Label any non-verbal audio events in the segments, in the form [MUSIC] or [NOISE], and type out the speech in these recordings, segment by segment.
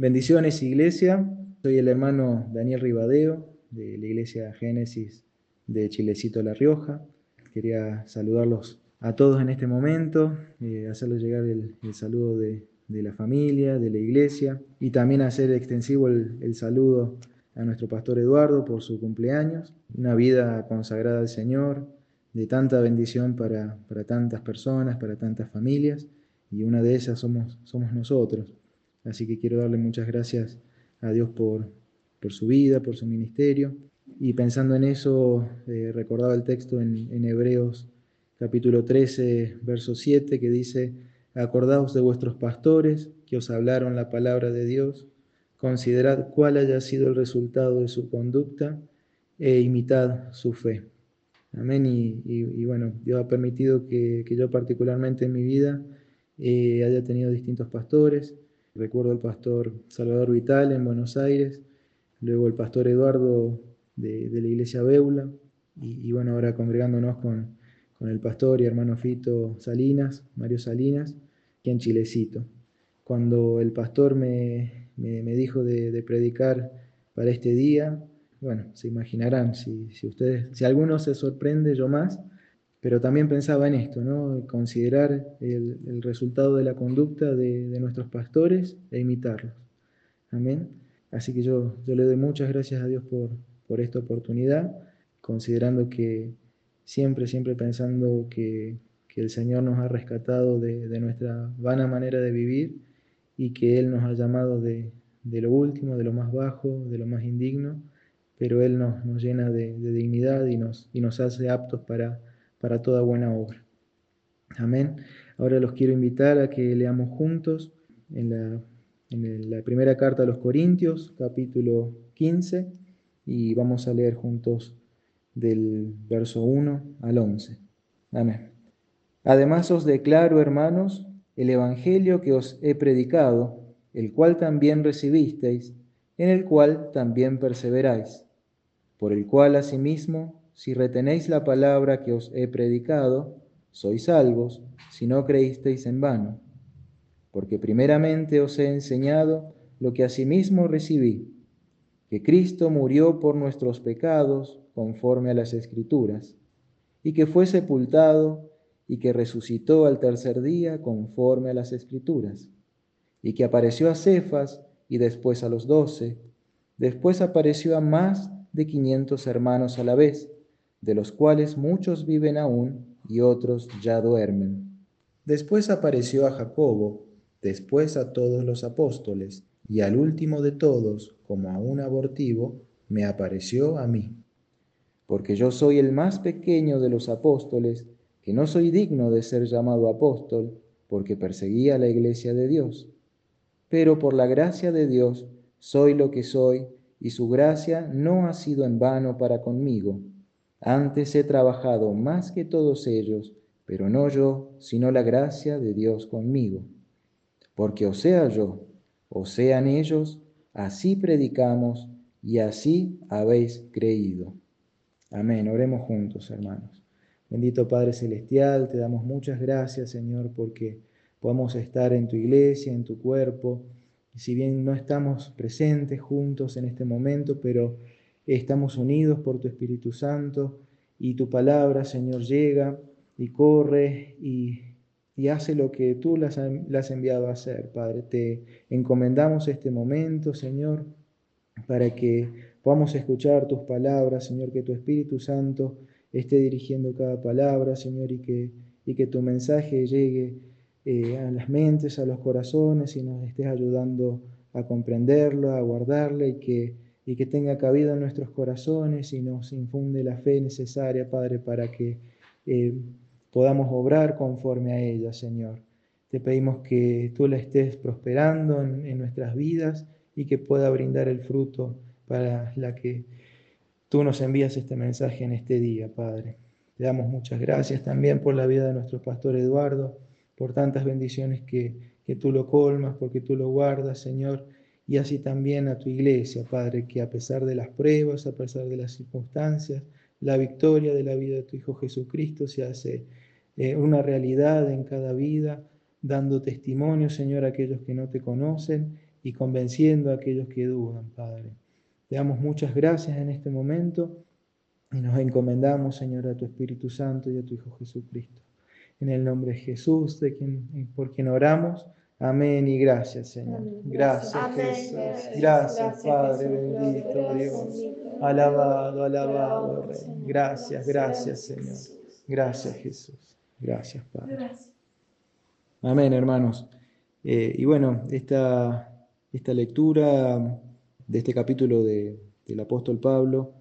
Bendiciones, iglesia. Soy el hermano Daniel Ribadeo de la iglesia Génesis de Chilecito La Rioja. Quería saludarlos a todos en este momento, eh, hacerles llegar el, saludo de, la familia, de la iglesia y también hacer extensivo el, saludo a nuestro pastor Eduardo por su cumpleaños. Una vida consagrada al Señor, de tanta bendición para, para tantas personas, para tantas familias y una de esas somos, somos nosotros. Así que quiero darle muchas gracias a Dios por, por su vida, por su ministerio. Y pensando en eso, eh, recordaba el texto en, en, Hebreos capítulo 13, verso 7, que dice, acordaos de vuestros pastores que os hablaron la palabra de Dios, considerad cuál haya sido el resultado de su conducta e imitad su fe. Amén. Y, bueno, Dios ha permitido que, que, yo particularmente en mi vida eh, haya tenido distintos pastores, Recuerdo al pastor Salvador Vital en Buenos Aires, luego el pastor Eduardo de, la iglesia Beula, y, bueno, ahora congregándonos con, el pastor y hermano Fito Salinas, Mario Salinas, aquí en Chilecito. Cuando el pastor me, dijo de, predicar para este día, bueno, se imaginarán, si, si ustedes, si alguno se sorprende, yo más, pero también pensaba en esto, ¿no? considerar el, resultado de la conducta de, nuestros pastores e imitarlos. Amén. Así que yo, yo le doy muchas gracias a Dios por, por esta oportunidad, considerando que siempre, siempre pensando que, el Señor nos ha rescatado de, nuestra vana manera de vivir y que Él nos ha llamado de, lo último, de lo más bajo, de lo más indigno, pero Él nos, nos llena de, dignidad y nos, y nos hace aptos para para toda buena obra. Amén. Ahora los quiero invitar a que leamos juntos en la, primera carta a los Corintios, capítulo 15, y vamos a leer juntos del verso 1 al 11. Amén. Además os declaro, hermanos, el Evangelio que os he predicado, el cual también recibisteis, en el cual también perseveráis, por el cual asimismo si retenéis la palabra que os he predicado, sois salvos, si no creísteis en vano. Porque primeramente os he enseñado lo que asimismo recibí, que Cristo murió por nuestros pecados conforme a las Escrituras, y que fue sepultado y que resucitó al tercer día conforme a las Escrituras, y que apareció a Cefas y después a los doce, después apareció a más de quinientos hermanos a la vez, de los cuales muchos viven aún y otros ya duermen. Después apareció a Jacobo, después a todos los apóstoles, y al último de todos, como a un abortivo, me apareció a mí. Porque yo soy el más pequeño de los apóstoles, que no soy digno de ser llamado apóstol, porque perseguía la iglesia de Dios. Pero por la gracia de Dios soy lo que soy, y su gracia no ha sido en vano para conmigo antes he trabajado más que todos ellos, pero no yo, sino la gracia de Dios conmigo. Porque o sea yo, o sean ellos, así predicamos y así habéis creído. Amén. Oremos juntos, hermanos. Bendito Padre Celestial, te damos muchas gracias, Señor, porque podamos estar en tu iglesia, en tu cuerpo. Y si bien no estamos presentes juntos en este momento, pero estamos unidos por tu Espíritu Santo y tu palabra, Señor, llega y corre y, hace lo que tú las, has enviado a hacer, Padre. Te encomendamos este momento, Señor, para que podamos escuchar tus palabras, Señor, que tu Espíritu Santo esté dirigiendo cada palabra, Señor, y que, y que tu mensaje llegue eh, a las mentes, a los corazones y nos estés ayudando a comprenderlo, a guardarlo y que y que tenga cabida en nuestros corazones y nos infunde la fe necesaria, Padre, para que eh, podamos obrar conforme a ella, Señor. Te pedimos que tú la estés prosperando en, nuestras vidas y que pueda brindar el fruto para la que tú nos envías este mensaje en este día, Padre. Te damos muchas gracias también por la vida de nuestro pastor Eduardo, por tantas bendiciones que, que tú lo colmas, porque tú lo guardas, Señor y así también a tu iglesia, Padre, que a pesar de las pruebas, a pesar de las circunstancias, la victoria de la vida de tu Hijo Jesucristo se hace eh, una realidad en cada vida, dando testimonio, Señor, a aquellos que no te conocen y convenciendo a aquellos que dudan, Padre. Te damos muchas gracias en este momento y nos encomendamos, Señor, a tu Espíritu Santo y a tu Hijo Jesucristo. En el nombre de Jesús, de quien, por quien oramos. Amén y gracias, Señor. Gracias, Jesús. Gracias, Padre bendito Dios. Alabado, alabado, Rey. Gracias, gracias, Señor. Gracias, Jesús. Gracias, Padre. Amén, hermanos. Eh, y bueno, esta, esta lectura de este capítulo de, del apóstol Pablo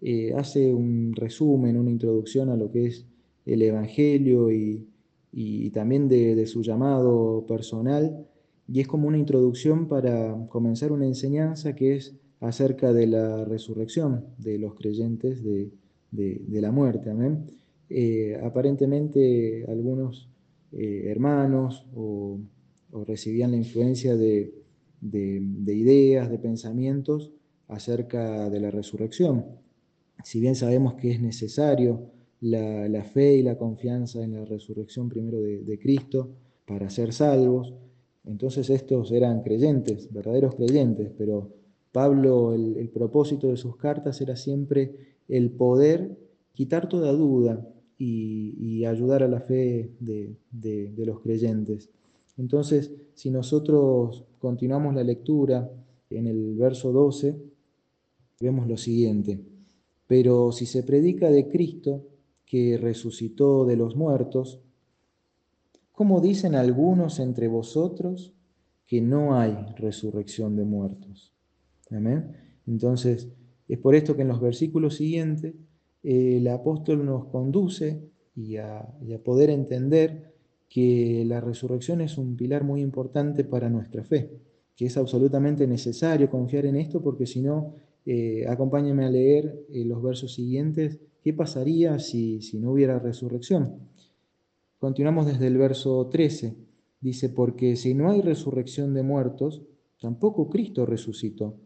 eh, hace un resumen, una introducción a lo que es el Evangelio y, y también de, su llamado personal, y es como una introducción para comenzar una enseñanza que es acerca de la resurrección de los creyentes de, de la muerte. Amén. Eh, aparentemente algunos eh, hermanos o, o, recibían la influencia de, de, ideas, de pensamientos acerca de la resurrección. Si bien sabemos que es necesario la, fe y la confianza en la resurrección primero de, Cristo para ser salvos, entonces estos eran creyentes, verdaderos creyentes, pero Pablo, el, propósito de sus cartas era siempre el poder quitar toda duda y, y ayudar a la fe de, de los creyentes. Entonces, si nosotros continuamos la lectura en el verso 12, vemos lo siguiente. Pero si se predica de Cristo, que resucitó de los muertos, ¿cómo dicen algunos entre vosotros que no hay resurrección de muertos? Amén. Entonces, es por esto que en los versículos siguientes el apóstol nos conduce y a, poder entender que la resurrección es un pilar muy importante para nuestra fe, que es absolutamente necesario confiar en esto porque si no, eh, a leer eh, los versos siguientes, ¿qué pasaría si, si no hubiera resurrección? Continuamos desde el verso 13, dice, porque si no hay resurrección de muertos, tampoco Cristo resucitó.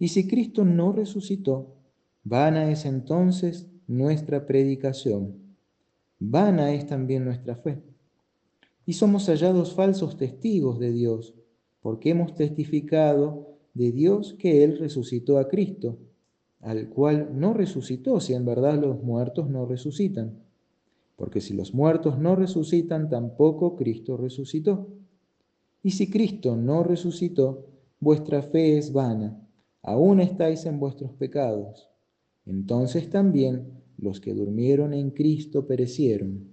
Y si Cristo no resucitó, vana es entonces nuestra predicación, vana es también nuestra fe y somos hallados falsos testigos de Dios, porque hemos testificado de Dios que Él resucitó a Cristo, al cual no resucitó si en verdad los muertos no resucitan. Porque si los muertos no resucitan, tampoco Cristo resucitó. Y si Cristo no resucitó, vuestra fe es vana, aún estáis en vuestros pecados. Entonces también los que durmieron en Cristo perecieron.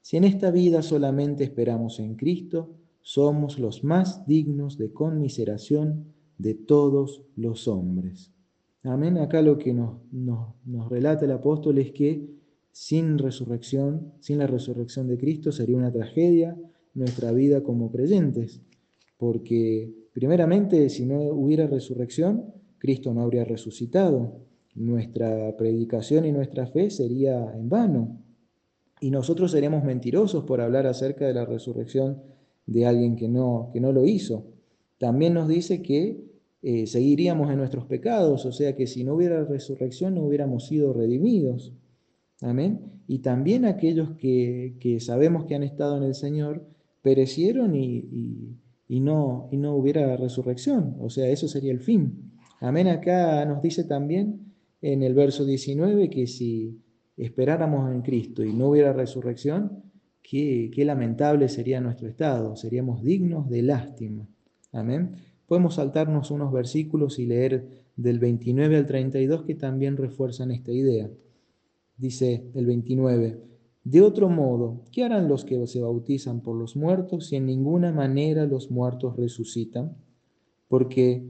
Si en esta vida solamente esperamos en Cristo, somos los más dignos de conmiseración de todos los hombres. Amén. Acá lo que nos, nos, relata el apóstol es que sin resurrección, sin la resurrección de Cristo, sería una tragedia nuestra vida como creyentes. Porque primeramente, si no hubiera resurrección, Cristo no habría resucitado. Nuestra predicación y nuestra fe sería en vano y nosotros seremos mentirosos por hablar acerca de la resurrección de alguien que no, que no lo hizo. También nos dice que eh, seguiríamos en nuestros pecados, o sea que si no hubiera resurrección no hubiéramos sido redimidos. Amén. Y también aquellos que, que sabemos que han estado en el Señor perecieron y, y, no, y no hubiera resurrección, o sea, eso sería el fin. Amén. Acá nos dice también en el verso 19 que si esperáramos en Cristo y no hubiera resurrección, qué, qué lamentable sería nuestro estado, seríamos dignos de lástima. Amén. Podemos saltarnos unos versículos y leer del 29 al 32 que también refuerzan esta idea. Dice el 29, de otro modo, ¿qué harán los que se bautizan por los muertos si en ninguna manera los muertos resucitan? Porque,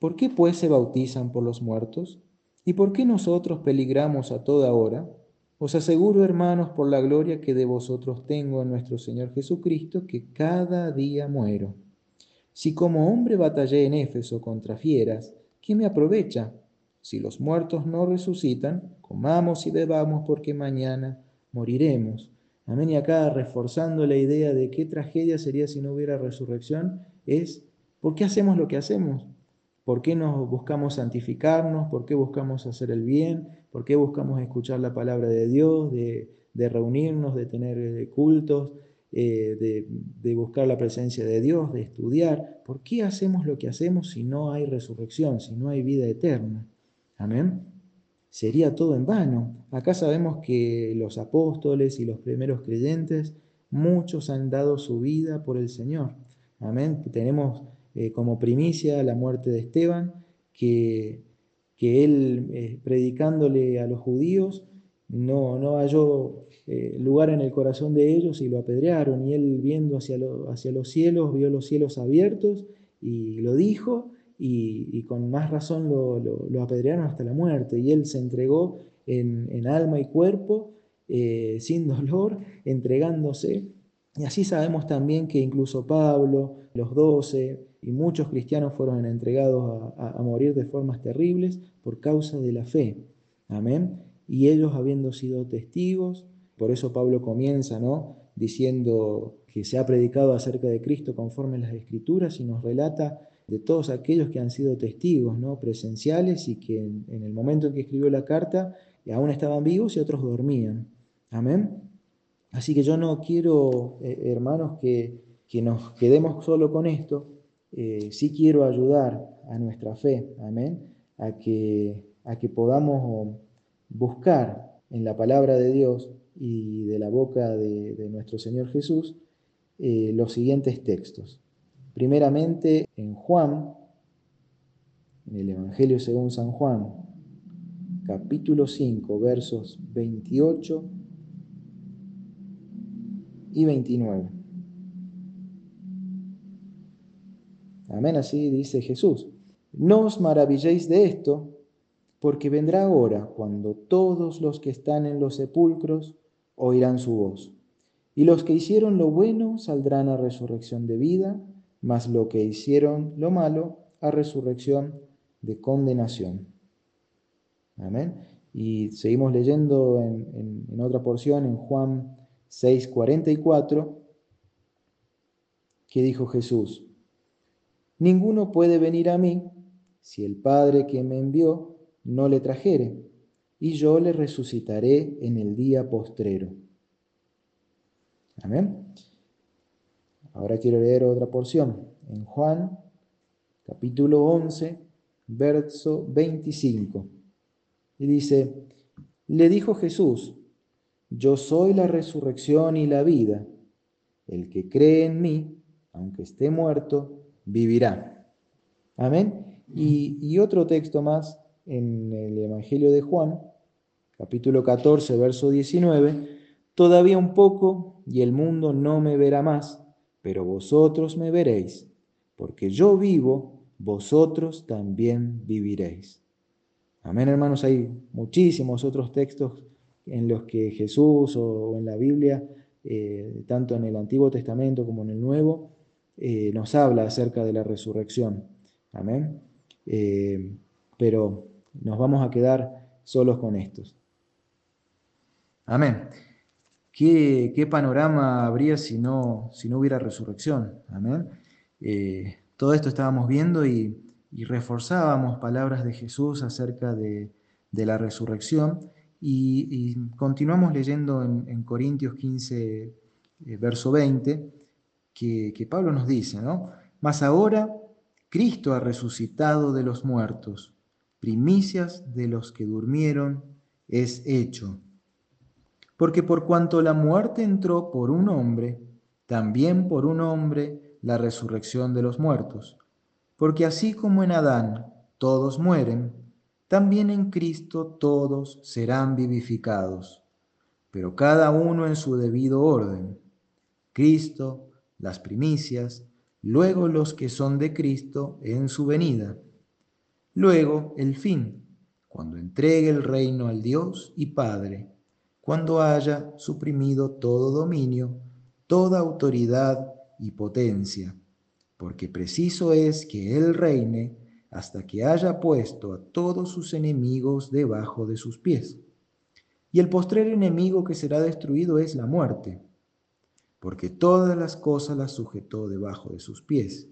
¿por qué pues se bautizan por los muertos? ¿Y por qué nosotros peligramos a toda hora? Os aseguro, hermanos, por la gloria que de vosotros tengo en nuestro Señor Jesucristo, que cada día muero. Si como hombre batallé en Éfeso contra fieras, ¿qué me aprovecha? Si los muertos no resucitan, comamos y bebamos porque mañana moriremos. Amén. Y acá reforzando la idea de qué tragedia sería si no hubiera resurrección, es ¿por qué hacemos lo que hacemos? ¿Por qué nos buscamos santificarnos? ¿Por qué buscamos hacer el bien? ¿Por qué buscamos escuchar la palabra de Dios, de, reunirnos, de tener eh, cultos? Eh, de, buscar la presencia de Dios, de estudiar. ¿Por qué hacemos lo que hacemos si no hay resurrección, si no hay vida eterna? Amén. Sería todo en vano. Acá sabemos que los apóstoles y los primeros creyentes, muchos han dado su vida por el Señor. Amén. Tenemos eh, como primicia la muerte de Esteban, que, que él, eh, predicándole a los judíos, no, no halló eh, lugar en el corazón de ellos y lo apedrearon. Y él viendo hacia, hacia los cielos, vio los cielos abiertos y lo dijo y, con más razón lo, apedrearon hasta la muerte. Y él se entregó en, alma y cuerpo, eh, sin dolor, entregándose. Y así sabemos también que incluso Pablo, los doce y muchos cristianos fueron entregados a, a morir de formas terribles por causa de la fe. Amén. Y ellos habiendo sido testigos, por eso Pablo comienza, ¿no? Diciendo que se ha predicado acerca de Cristo conforme las Escrituras y nos relata de todos aquellos que han sido testigos, ¿no? Presenciales y que en, el momento en que escribió la carta aún estaban vivos y otros dormían. Amén. Así que yo no quiero, eh, hermanos, que, nos quedemos solo con esto. Eh, sí quiero ayudar a nuestra fe, amén, a que, a que podamos buscar en la palabra de Dios y de la boca de, nuestro Señor Jesús eh, los siguientes textos. Primeramente en Juan, en el Evangelio según San Juan, capítulo 5, versos 28 y 29. Amén, así dice Jesús. No os maravilléis de esto, porque vendrá hora cuando todos los que están en los sepulcros oirán su voz. Y los que hicieron lo bueno saldrán a resurrección de vida, mas lo que hicieron lo malo a resurrección de condenación. Amén. Y seguimos leyendo en, otra porción, en Juan 6:44, que dijo Jesús, Ninguno puede venir a mí si el Padre que me envió no le trajere y yo le resucitaré en el día postrero. Amén. Ahora quiero leer otra porción. En Juan, capítulo 11, verso 25. Y dice, le dijo Jesús, yo soy la resurrección y la vida. El que cree en mí, aunque esté muerto, vivirá. Amén. Y, y otro texto más en el Evangelio de Juan, capítulo 14, verso 19, todavía un poco y el mundo no me verá más, pero vosotros me veréis, porque yo vivo, vosotros también viviréis. Amén, hermanos, hay muchísimos otros textos en los que Jesús o en la Biblia, eh, tanto en el Antiguo Testamento como en el Nuevo, eh, nos habla acerca de la resurrección. Amén. Eh, pero nos vamos a quedar solos con estos. Amén. ¿Qué, panorama habría si no, si no hubiera resurrección? Amén. Eh, todo esto estábamos viendo y, reforzábamos palabras de Jesús acerca de, la resurrección y, continuamos leyendo en, Corintios 15, eh, verso 20, que, que Pablo nos dice, ¿no? Mas ahora Cristo ha resucitado de los muertos, primicias de los que durmieron es hecho porque por cuanto la muerte entró por un hombre, también por un hombre la resurrección de los muertos. Porque así como en Adán todos mueren, también en Cristo todos serán vivificados, pero cada uno en su debido orden. Cristo, las primicias, luego los que son de Cristo en su venida. Luego el fin, cuando entregue el reino al Dios y Padre cuando haya suprimido todo dominio, toda autoridad y potencia, porque preciso es que Él reine hasta que haya puesto a todos sus enemigos debajo de sus pies. Y el postrer enemigo que será destruido es la muerte, porque todas las cosas las sujetó debajo de sus pies.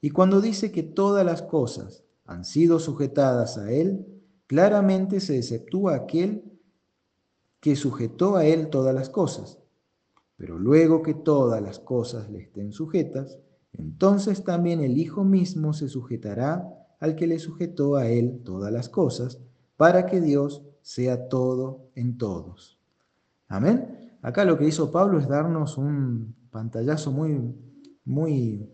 Y cuando dice que todas las cosas han sido sujetadas a Él, claramente se exceptúa aquel que sujetó a él todas las cosas. Pero luego que todas las cosas le estén sujetas, entonces también el Hijo mismo se sujetará al que le sujetó a él todas las cosas, para que Dios sea todo en todos. Amén. Acá lo que hizo Pablo es darnos un pantallazo muy, muy,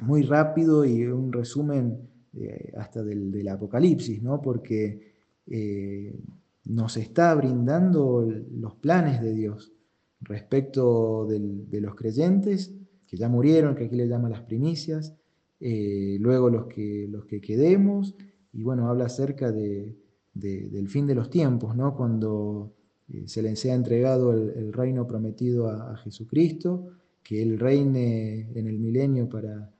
muy rápido y un resumen eh, hasta del, Apocalipsis, ¿no? Porque eh, nos está brindando los planes de Dios respecto de los creyentes que ya murieron, que aquí le llama las primicias, eh, luego los que, los que quedemos, y bueno, habla acerca de, del fin de los tiempos, ¿no? Cuando se les ha entregado el, reino prometido a, Jesucristo, que Él reine en el milenio para,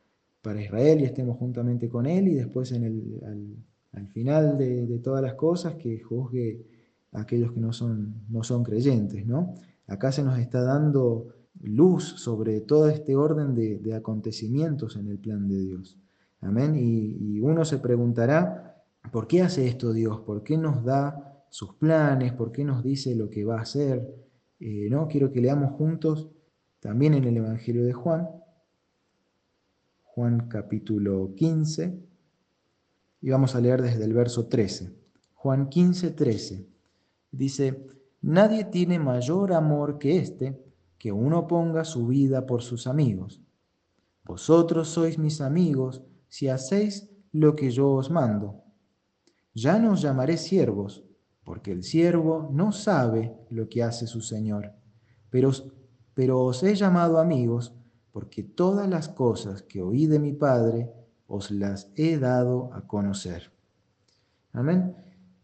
para Israel y estemos juntamente con Él, y después en el, al, final de, todas las cosas que juzgue a aquellos que no son, no son creyentes, ¿no? Acá se nos está dando luz sobre todo este orden de, acontecimientos en el plan de Dios. Amén. Y, uno se preguntará, ¿por qué hace esto Dios? ¿Por qué nos da sus planes? ¿Por qué nos dice lo que va a hacer? Eh, ¿no? Quiero que leamos juntos también en el Evangelio de Juan, Juan capítulo 15, y vamos a leer desde el verso 13. Juan 15, 13. Dice, Nadie tiene mayor amor que este, que uno ponga su vida por sus amigos. Vosotros sois mis amigos si hacéis lo que yo os mando. Ya no os llamaré siervos, porque el siervo no sabe lo que hace su Señor, pero, pero os he llamado amigos, porque todas las cosas que oí de mi Padre os las he dado a conocer. Amén.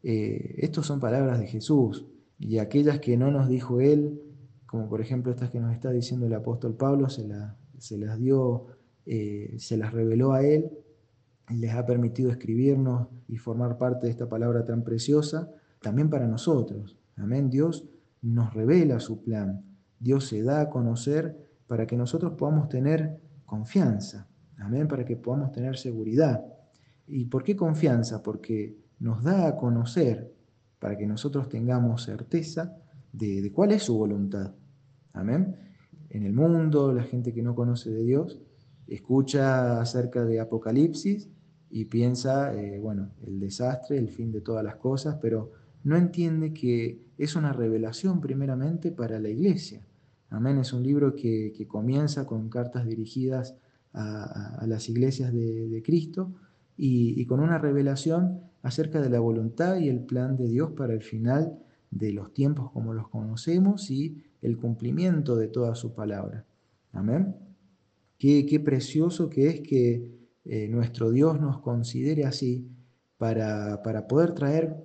Eh, Estas son palabras de Jesús y aquellas que no nos dijo Él, como por ejemplo estas que nos está diciendo el apóstol Pablo, se, las dio, eh, se las reveló a Él les ha permitido escribirnos y formar parte de esta palabra tan preciosa, también para nosotros. Amén. Dios nos revela su plan. Dios se da a conocer para que nosotros podamos tener confianza. Amén. Para que podamos tener seguridad. ¿Y por qué confianza? Porque nos da a conocer para que nosotros tengamos certeza de, cuál es su voluntad. Amén. En el mundo, la gente que no conoce de Dios escucha acerca de Apocalipsis y piensa, eh, bueno, el desastre, el fin de todas las cosas, pero no entiende que es una revelación primeramente para la iglesia. Amén. Es un libro que, comienza con cartas dirigidas a, las iglesias de, Cristo y, con una revelación acerca de la voluntad y el plan de Dios para el final de los tiempos como los conocemos y el cumplimiento de toda su palabra. Amén. Qué, precioso que es que eh, nuestro Dios nos considere así para, para, poder traer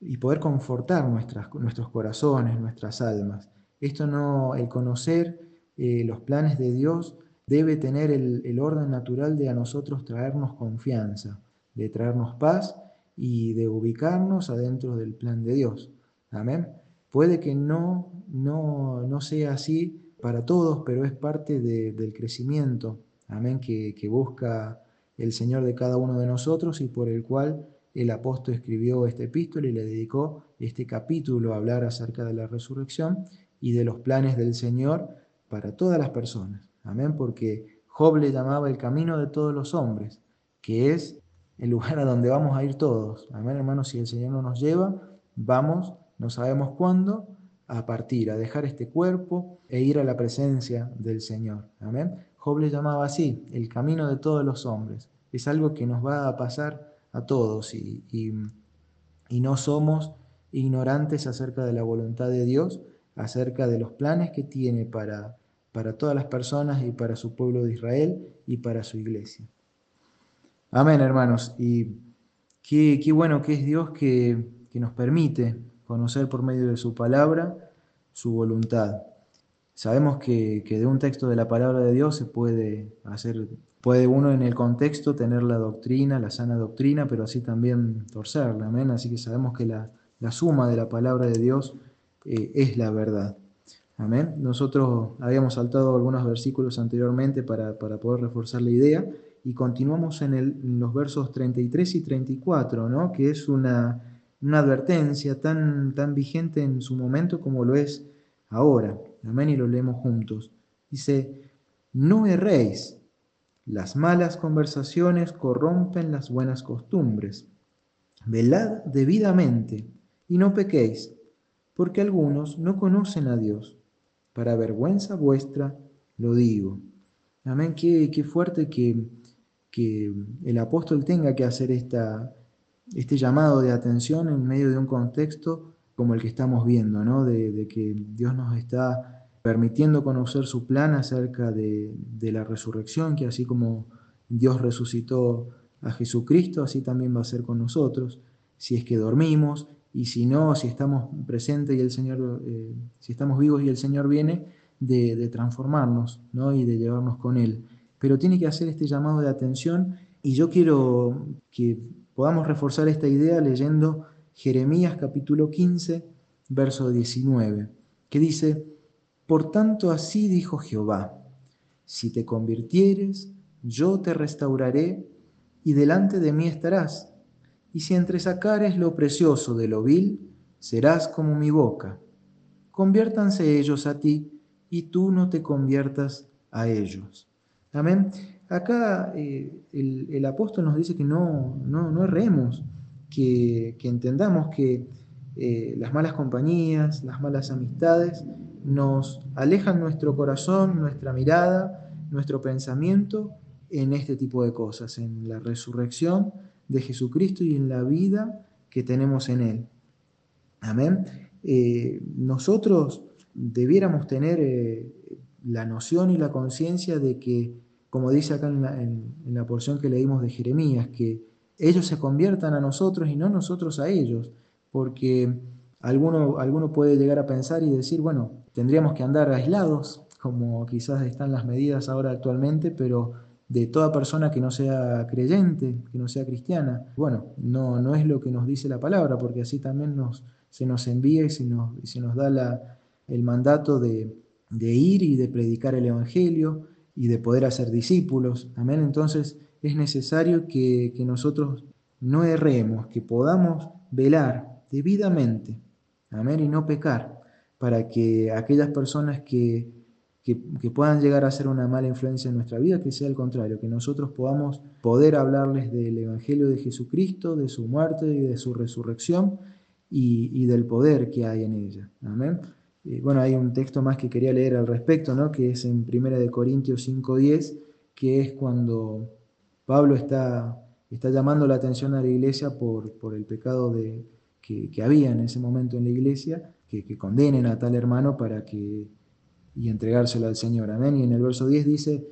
y poder confortar nuestras, nuestros corazones, nuestras almas. Esto no, el conocer eh, los planes de Dios debe tener el, el orden natural de a nosotros traernos confianza, de traernos paz y de ubicarnos adentro del plan de Dios. Amén. Puede que no, no, no sea así para todos, pero es parte del crecimiento, amén, que, busca el Señor de cada uno de nosotros y por el cual el apóstol escribió este epístola y le dedicó este capítulo a hablar acerca de la resurrección y de los planes del Señor para todas las personas. Amén, porque Job le llamaba el camino de todos los hombres, que es el lugar a donde vamos a ir todos. Amén, hermanos, si el Señor no nos lleva, vamos, no sabemos cuándo, a partir, a dejar este cuerpo e ir a la presencia del Señor. Amén. Job le llamaba así, el camino de todos los hombres. Es algo que nos va a pasar a todos y, y no somos ignorantes acerca de la voluntad de Dios, acerca de los planes que tiene para, para todas las personas y para su pueblo de Israel y para su iglesia. Amén, hermanos. Y qué, bueno que es Dios que, nos permite conocer por medio de su palabra su voluntad. Sabemos que, de un texto de la palabra de Dios se puede hacer, puede uno en el contexto tener la doctrina, la sana doctrina, pero así también torcerla. Amén. Así que sabemos que la, suma de la palabra de Dios eh, es la verdad. Amén. Nosotros habíamos saltado algunos versículos anteriormente para, para poder reforzar la idea y continuamos en, los versos 33 y 34, ¿no? que es una, advertencia tan, tan vigente en su momento como lo es ahora. Amén, y lo leemos juntos. Dice, no erréis, las malas conversaciones corrompen las buenas costumbres. Velad debidamente y no pequéis, porque algunos no conocen a Dios. Para vergüenza vuestra lo digo. Amén, qué, qué fuerte que, que, el apóstol tenga que hacer esta, este llamado de atención en medio de un contexto como el que estamos viendo, ¿no? de, que Dios nos está permitiendo conocer su plan acerca de, de, la resurrección, que así como Dios resucitó a Jesucristo, así también va a ser con nosotros, si es que dormimos, y si no, si estamos presentes y el Señor, eh, si estamos vivos y el Señor viene, de, de transformarnos ¿no? y de llevarnos con Él. Pero tiene que hacer este llamado de atención y yo quiero que podamos reforzar esta idea leyendo Jeremías capítulo 15, verso 19, que dice, Por tanto así dijo Jehová, si te convirtieres, yo te restauraré y delante de mí estarás, y si entresacares lo precioso de lo vil, serás como mi boca. Conviértanse ellos a ti, y tú no te conviertas a ellos. Amén. Acá eh, el, apóstol nos dice que no, no, no erremos, que, entendamos que eh, las malas compañías, las malas amistades, nos alejan nuestro corazón, nuestra mirada, nuestro pensamiento en este tipo de cosas, en la resurrección de Jesucristo y en la vida que tenemos en Él. Amén. Eh, nosotros debiéramos tener eh, la noción y la conciencia de que, como dice acá en la, en la porción que leímos de Jeremías, que ellos se conviertan a nosotros y no nosotros a ellos, porque alguno, alguno puede llegar a pensar y decir, bueno, tendríamos que andar aislados, como quizás están las medidas ahora actualmente, pero de toda persona que no sea creyente, que no sea cristiana. Bueno, no, no es lo que nos dice la palabra, porque así también nos, se nos envía y se nos, se nos da la, el mandato de, de ir y de predicar el Evangelio y de poder hacer discípulos. Amén. Entonces, es necesario que, nosotros no erremos, que podamos velar debidamente, amén, y no pecar, para que aquellas personas que, que, puedan llegar a ser una mala influencia en nuestra vida, que sea al contrario, que nosotros podamos poder hablarles del Evangelio de Jesucristo, de su muerte y de su resurrección y, del poder que hay en ella. Amén. bueno, hay un texto más que quería leer al respecto, ¿no? que es en 1 Corintios 5.10, que es cuando Pablo está, está llamando la atención a la iglesia por, por el pecado de, que, había en ese momento en la iglesia, que, condenen a tal hermano para que y entregárselo al Señor. Amén. Y en el verso 10 dice,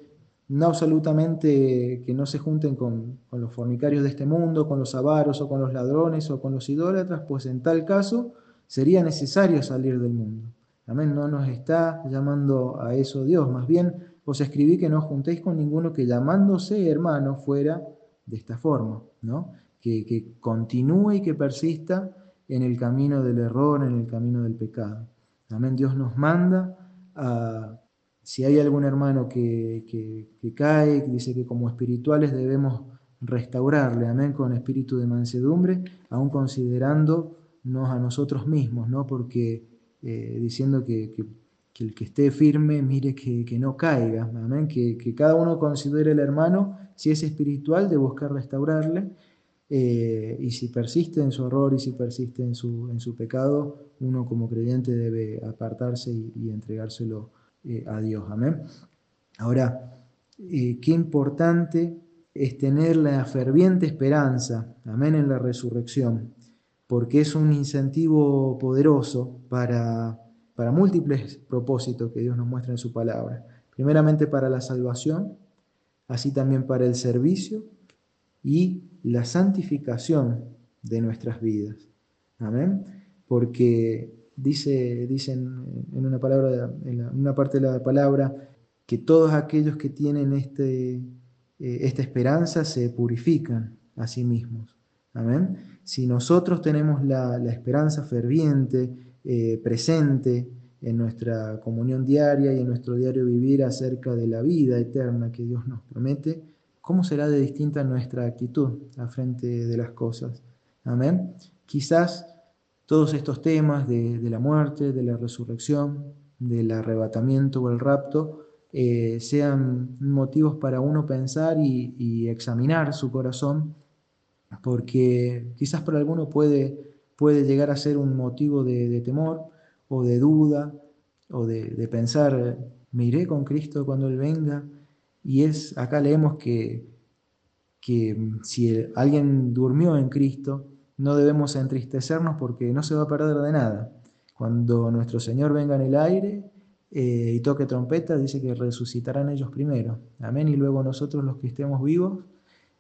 no absolutamente que no se junten con, con, los fornicarios de este mundo, con los avaros o con los ladrones o con los idólatras, pues en tal caso sería necesario salir del mundo. Amén. No nos está llamando a eso Dios, más bien os escribí que no juntéis con ninguno que llamándose hermano fuera de esta forma, ¿no? Que, que continúe y que persista en el camino del error, en el camino del pecado. Amén. Dios nos manda si hay algún hermano que, que, cae, que dice que como espirituales debemos restaurarle, amén, con espíritu de mansedumbre, aún considerándonos a nosotros mismos, ¿no? Porque eh, diciendo que, que que el que esté firme mire que, no caiga, amén, que, cada uno considere el hermano, si es espiritual, de buscar restaurarle, eh, y si persiste en su error y si persiste en su, en su pecado, uno como creyente debe apartarse y, entregárselo eh, a Dios, amén. Ahora, eh, qué importante es tener la ferviente esperanza, amén, en la resurrección, porque es un incentivo poderoso para para múltiples propósitos que Dios nos muestra en su palabra. Primeramente para la salvación, así también para el servicio y la santificación de nuestras vidas. Amén. Porque dice, dicen en una, palabra, en una parte de la palabra que todos aquellos que tienen este, eh, esta esperanza se purifican a sí mismos. Amén. Si nosotros tenemos la, la esperanza ferviente, eh, presente en nuestra comunión diaria y en nuestro diario vivir acerca de la vida eterna que Dios nos promete, ¿cómo será de distinta nuestra actitud a frente de las cosas? Amén. Quizás todos estos temas de, la muerte, de la resurrección, del arrebatamiento o el rapto eh, sean motivos para uno pensar y, examinar su corazón, porque quizás para alguno puede, puede llegar a ser un motivo de, temor o de duda o de, pensar, me iré con Cristo cuando Él venga. Y es, acá leemos que, que si alguien durmió en Cristo, no debemos entristecernos porque no se va a perder de nada. Cuando nuestro Señor venga en el aire, eh, y toque trompeta, dice que resucitarán ellos primero. Amén. Y luego nosotros los que estemos vivos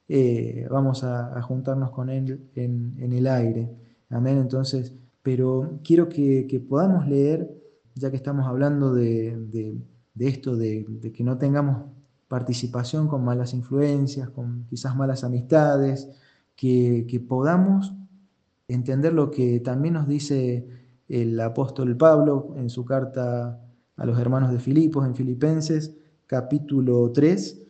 eh, vamos a, juntarnos con Él en, el aire. Amén. Entonces, pero quiero que, podamos leer, ya que estamos hablando de, esto, de, que no tengamos participación con malas influencias, con quizás malas amistades, que, que podamos entender lo que también nos dice el apóstol Pablo en su carta a los hermanos de Filipos en Filipenses capítulo 3,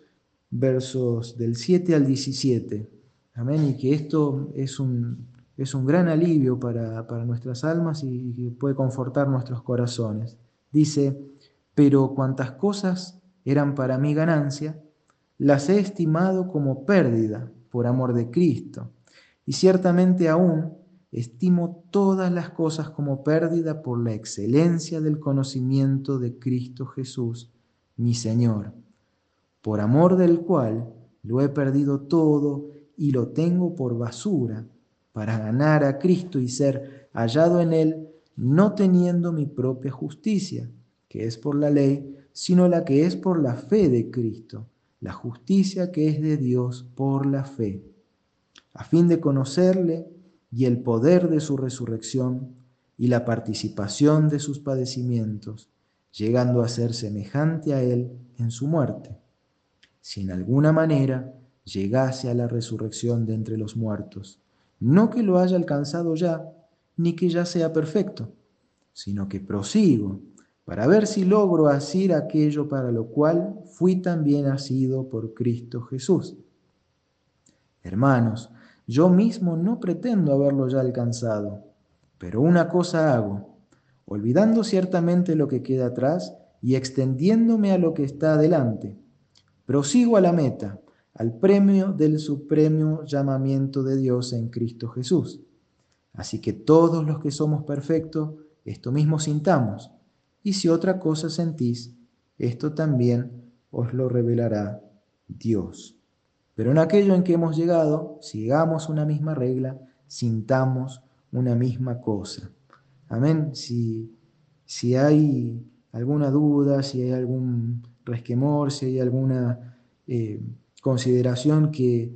versos del 7 al 17. Amén. Y que esto es un, es un gran alivio para, nuestras almas y, que puede confortar nuestros corazones. Dice, pero cuantas cosas eran para mí ganancia, las he estimado como pérdida por amor de Cristo. Y ciertamente aún estimo todas las cosas como pérdida por la excelencia del conocimiento de Cristo Jesús, mi Señor, por amor del cual lo he perdido todo y lo tengo por basura, para ganar a Cristo y ser hallado en Él, no teniendo mi propia justicia, que es por la ley, sino la que es por la fe de Cristo, la justicia que es de Dios por la fe, a fin de conocerle y el poder de su resurrección y la participación de sus padecimientos, llegando a ser semejante a Él en su muerte, si en alguna manera llegase a la resurrección de entre los muertos, no que lo haya alcanzado ya, ni que ya sea perfecto, sino que prosigo para ver si logro asir aquello para lo cual fui también asido por Cristo Jesús. Hermanos, yo mismo no pretendo haberlo ya alcanzado, pero una cosa hago, olvidando ciertamente lo que queda atrás y extendiéndome a lo que está adelante. Prosigo a la meta, al premio del supremo llamamiento de Dios en Cristo Jesús. Así que todos los que somos perfectos, esto mismo sintamos, y si otra cosa sentís, esto también os lo revelará Dios. Pero en aquello en que hemos llegado, sigamos una misma regla, sintamos una misma cosa. Amén. Si, si hay alguna duda, si hay algún resquemor, si hay alguna eh, consideración que,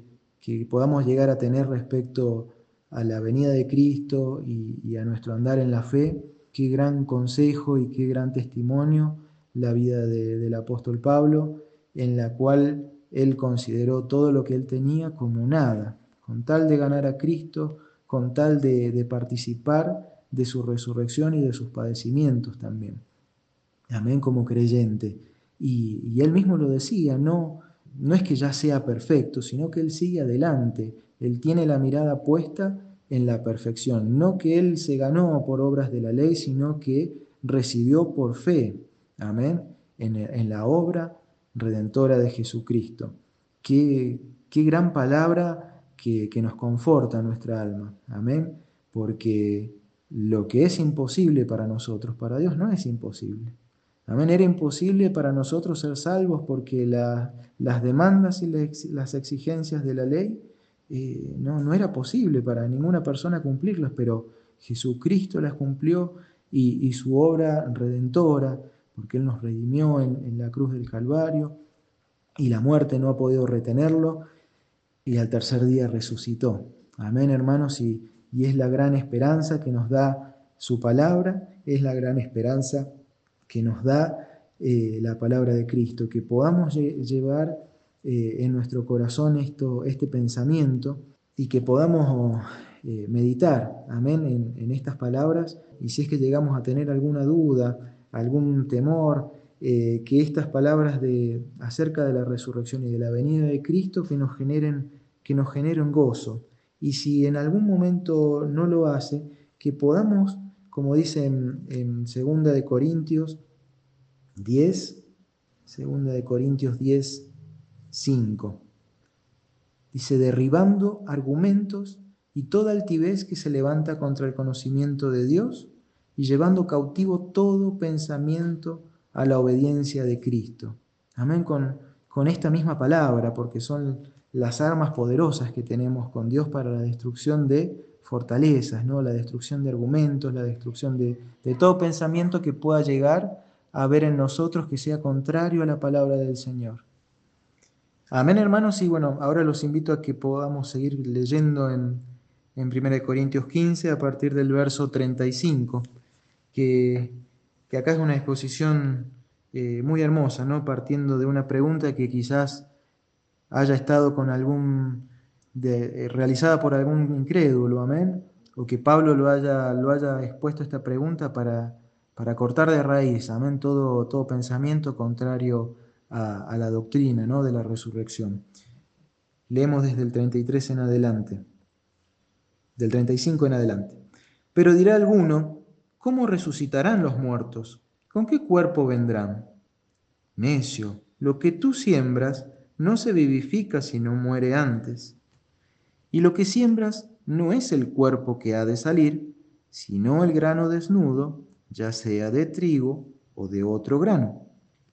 podamos llegar a tener respecto a la venida de Cristo y, a nuestro andar en la fe, qué gran consejo y qué gran testimonio la vida del apóstol Pablo, en la cual él consideró todo lo que él tenía como nada, con tal de ganar a Cristo, con tal de, participar de su resurrección y de sus padecimientos también. Amén como creyente. Y, él mismo lo decía, no, no es que ya sea perfecto, sino que él sigue adelante, él tiene la mirada puesta en la perfección, no que él se ganó por obras de la ley, sino que recibió por fe, amén, en, en la obra redentora de Jesucristo. Qué, qué gran palabra que, que nos conforta nuestra alma. Amén. Porque lo que es imposible para nosotros, para Dios no es imposible. Amén. Era imposible para nosotros ser salvos porque las demandas y las exigencias de la ley eh, no, no, era posible para ninguna persona cumplirlas, pero Jesucristo las cumplió y, y su obra redentora porque Él nos redimió en, la cruz del Calvario y la muerte no ha podido retenerlo y al tercer día resucitó. Amén, hermanos, y, es la gran esperanza que nos da su palabra, es la gran esperanza que nos da eh, la palabra de Cristo, que podamos llevar eh, en nuestro corazón esto, este pensamiento y que podamos eh, meditar, amén, en, estas palabras. Y si es que llegamos a tener alguna duda, algún temor, eh, que estas palabras de, acerca de la resurrección y de la venida de Cristo que nos generen, que nos generen gozo. Y si en algún momento no lo hace, que podamos, como dice en, en Segunda de Corintios, 10, segunda de Corintios 10, 5. Dice, derribando argumentos y toda altivez que se levanta contra el conocimiento de Dios y llevando cautivo todo pensamiento a la obediencia de Cristo. Amén con, con esta misma palabra, porque son las armas poderosas que tenemos con Dios para la destrucción de fortalezas, ¿no? la destrucción de argumentos, la destrucción de, de todo pensamiento que pueda llegar a ver en nosotros que sea contrario a la palabra del Señor. Amén, hermanos. Y bueno, ahora los invito a que podamos seguir leyendo en, en 1 Corintios 15 a partir del verso 35, que, que acá es una exposición eh, muy hermosa, ¿no? Partiendo de una pregunta que quizás haya estado con algún, de, eh, realizada por algún incrédulo, amén, o que Pablo lo haya, lo haya expuesto esta pregunta para, para cortar de raíz, amén, todo, todo pensamiento contrario a, la doctrina ¿no? de la resurrección. Leemos desde el 33 en adelante, del 35 en adelante. Pero dirá alguno, ¿cómo resucitarán los muertos? ¿Con qué cuerpo vendrán? Necio, lo que tú siembras no se vivifica si no muere antes. Y lo que siembras no es el cuerpo que ha de salir, sino el grano desnudo, ya sea de trigo o de otro grano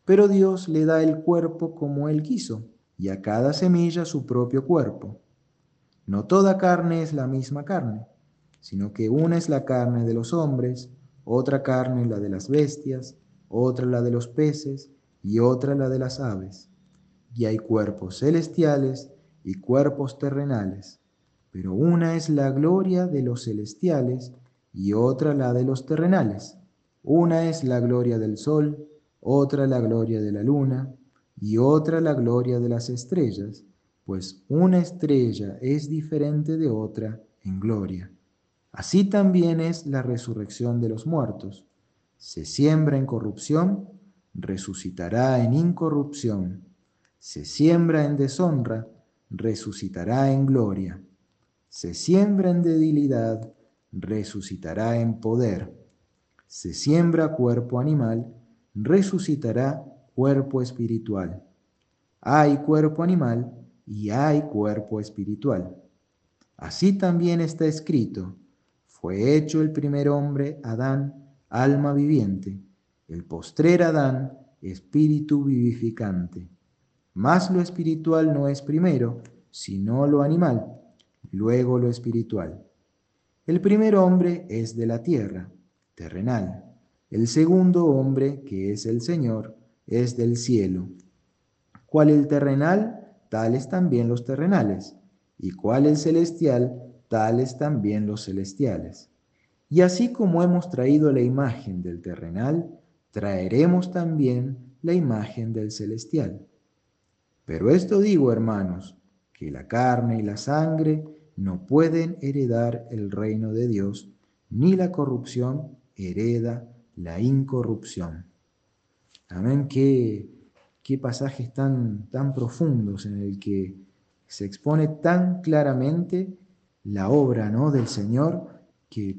pero Dios le da el cuerpo como Él quiso, y a cada semilla su propio cuerpo. No toda carne es la misma carne, sino que una es la carne de los hombres, otra carne la de las bestias, otra la de los peces, y otra la de las aves. Y hay cuerpos celestiales y cuerpos terrenales, pero una es la gloria de los celestiales y otra la de los terrenales. Una es la gloria del sol, otra la gloria de la luna y otra la gloria de las estrellas, pues una estrella es diferente de otra en gloria. Así también es la resurrección de los muertos. Se siembra en corrupción, resucitará en incorrupción. Se siembra en deshonra, resucitará en gloria. Se siembra en debilidad, resucitará en poder. Se siembra cuerpo animal, resucitará cuerpo espiritual. Hay cuerpo animal y hay cuerpo espiritual. Así también está escrito, fue hecho el primer hombre, Adán, alma viviente, el postrer Adán, espíritu vivificante. Mas lo espiritual no es primero, sino lo animal, luego lo espiritual. El primer hombre es de la tierra, terrenal el segundo hombre, que es el Señor, es del cielo. ¿Cuál el terrenal? Tales también los terrenales. ¿Y cuál el celestial? Tales también los celestiales. Y así como hemos traído la imagen del terrenal, traeremos también la imagen del celestial. Pero esto digo, hermanos, que la carne y la sangre no pueden heredar el reino de Dios, ni la corrupción hereda la incorrupción. Amén, qué, qué pasajes tan, tan profundos en el que se expone tan claramente la obra ¿no? del Señor que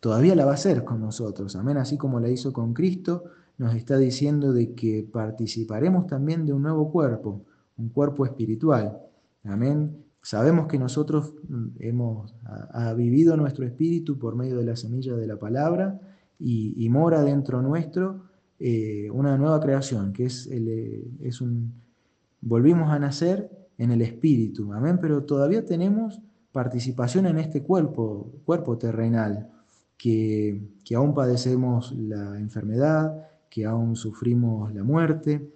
todavía la va a hacer con nosotros. Amén, así como la hizo con Cristo, nos está diciendo de que participaremos también de un nuevo cuerpo, un cuerpo espiritual. Amén. Sabemos que nosotros hemos ha vivido nuestro espíritu por medio de la semilla de la palabra y, mora dentro nuestro eh, una nueva creación, que es, eh, es un... Volvimos a nacer en el Espíritu, amén, pero todavía tenemos participación en este cuerpo, cuerpo terrenal, que, que aún padecemos la enfermedad, que aún sufrimos la muerte,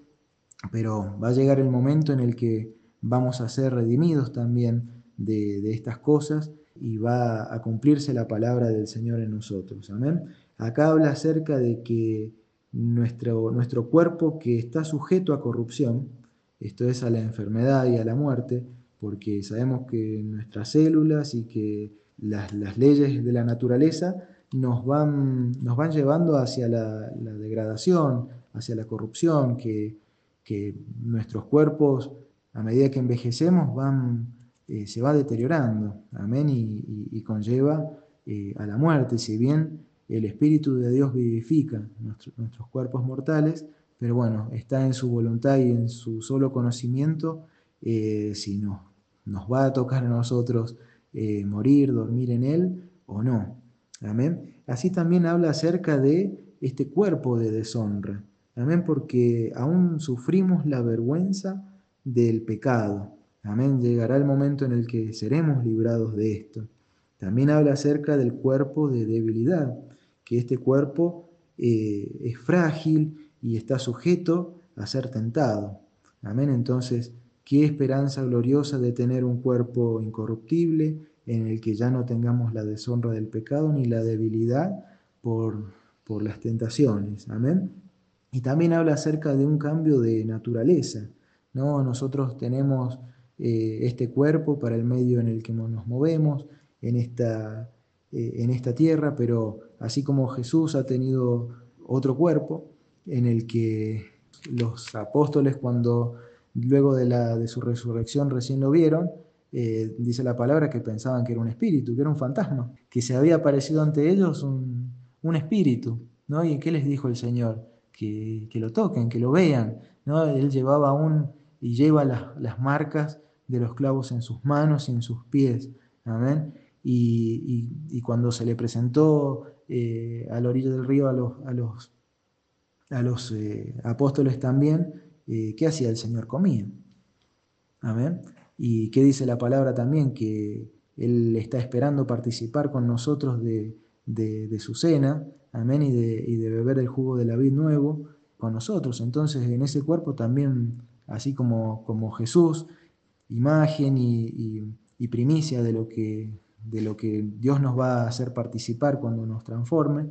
pero va a llegar el momento en el que vamos a ser redimidos también de, de, estas cosas y va a cumplirse la palabra del Señor en nosotros. Amén. Acá habla acerca de que nuestro, nuestro cuerpo que está sujeto a corrupción, esto es a la enfermedad y a la muerte, porque sabemos que nuestras células y que las, leyes de la naturaleza nos van, nos van llevando hacia la, degradación, hacia la corrupción, que, que, nuestros cuerpos, a medida que envejecemos, van, eh, se va deteriorando, amén, y, conlleva eh, a la muerte, si bien el Espíritu de Dios vivifica nuestros cuerpos mortales, pero bueno, está en su voluntad y en su solo conocimiento eh, si no, nos va a tocar a nosotros eh, morir, dormir en Él o no. Amén. Así también habla acerca de este cuerpo de deshonra. Amén, porque aún sufrimos la vergüenza del pecado. Amén, llegará el momento en el que seremos librados de esto. También habla acerca del cuerpo de debilidad, que este cuerpo eh, es frágil y está sujeto a ser tentado. Amén, entonces, qué esperanza gloriosa de tener un cuerpo incorruptible en el que ya no tengamos la deshonra del pecado ni la debilidad por, por las tentaciones. Amén. Y también habla acerca de un cambio de naturaleza. ¿no? Nosotros tenemos eh, este cuerpo para el medio en el que nos movemos, en esta, eh, en esta tierra, pero así como Jesús ha tenido otro cuerpo en el que los apóstoles cuando luego de, la, de su resurrección recién lo vieron, eh, dice la palabra que pensaban que era un espíritu, que era un fantasma, que se había aparecido ante ellos un, un espíritu. ¿no? ¿Y qué les dijo el Señor? Que, que, lo toquen, que lo vean. ¿no? Él llevaba aún y lleva las, las, marcas de los clavos en sus manos y en sus pies. Amén. Y, y, y cuando se le presentó eh, a la orilla del río a los, a los, a los eh, apóstoles también, eh, ¿qué hacía el Señor? Comía. Amén. ¿Y qué dice la palabra también? Que Él está esperando participar con nosotros de, de, su cena, amén, y de, y de, beber el jugo de la vid nuevo con nosotros. Entonces, en ese cuerpo también, así como, como Jesús, imagen y, y, primicia de lo, que, de lo que Dios nos va a hacer participar cuando nos transforme,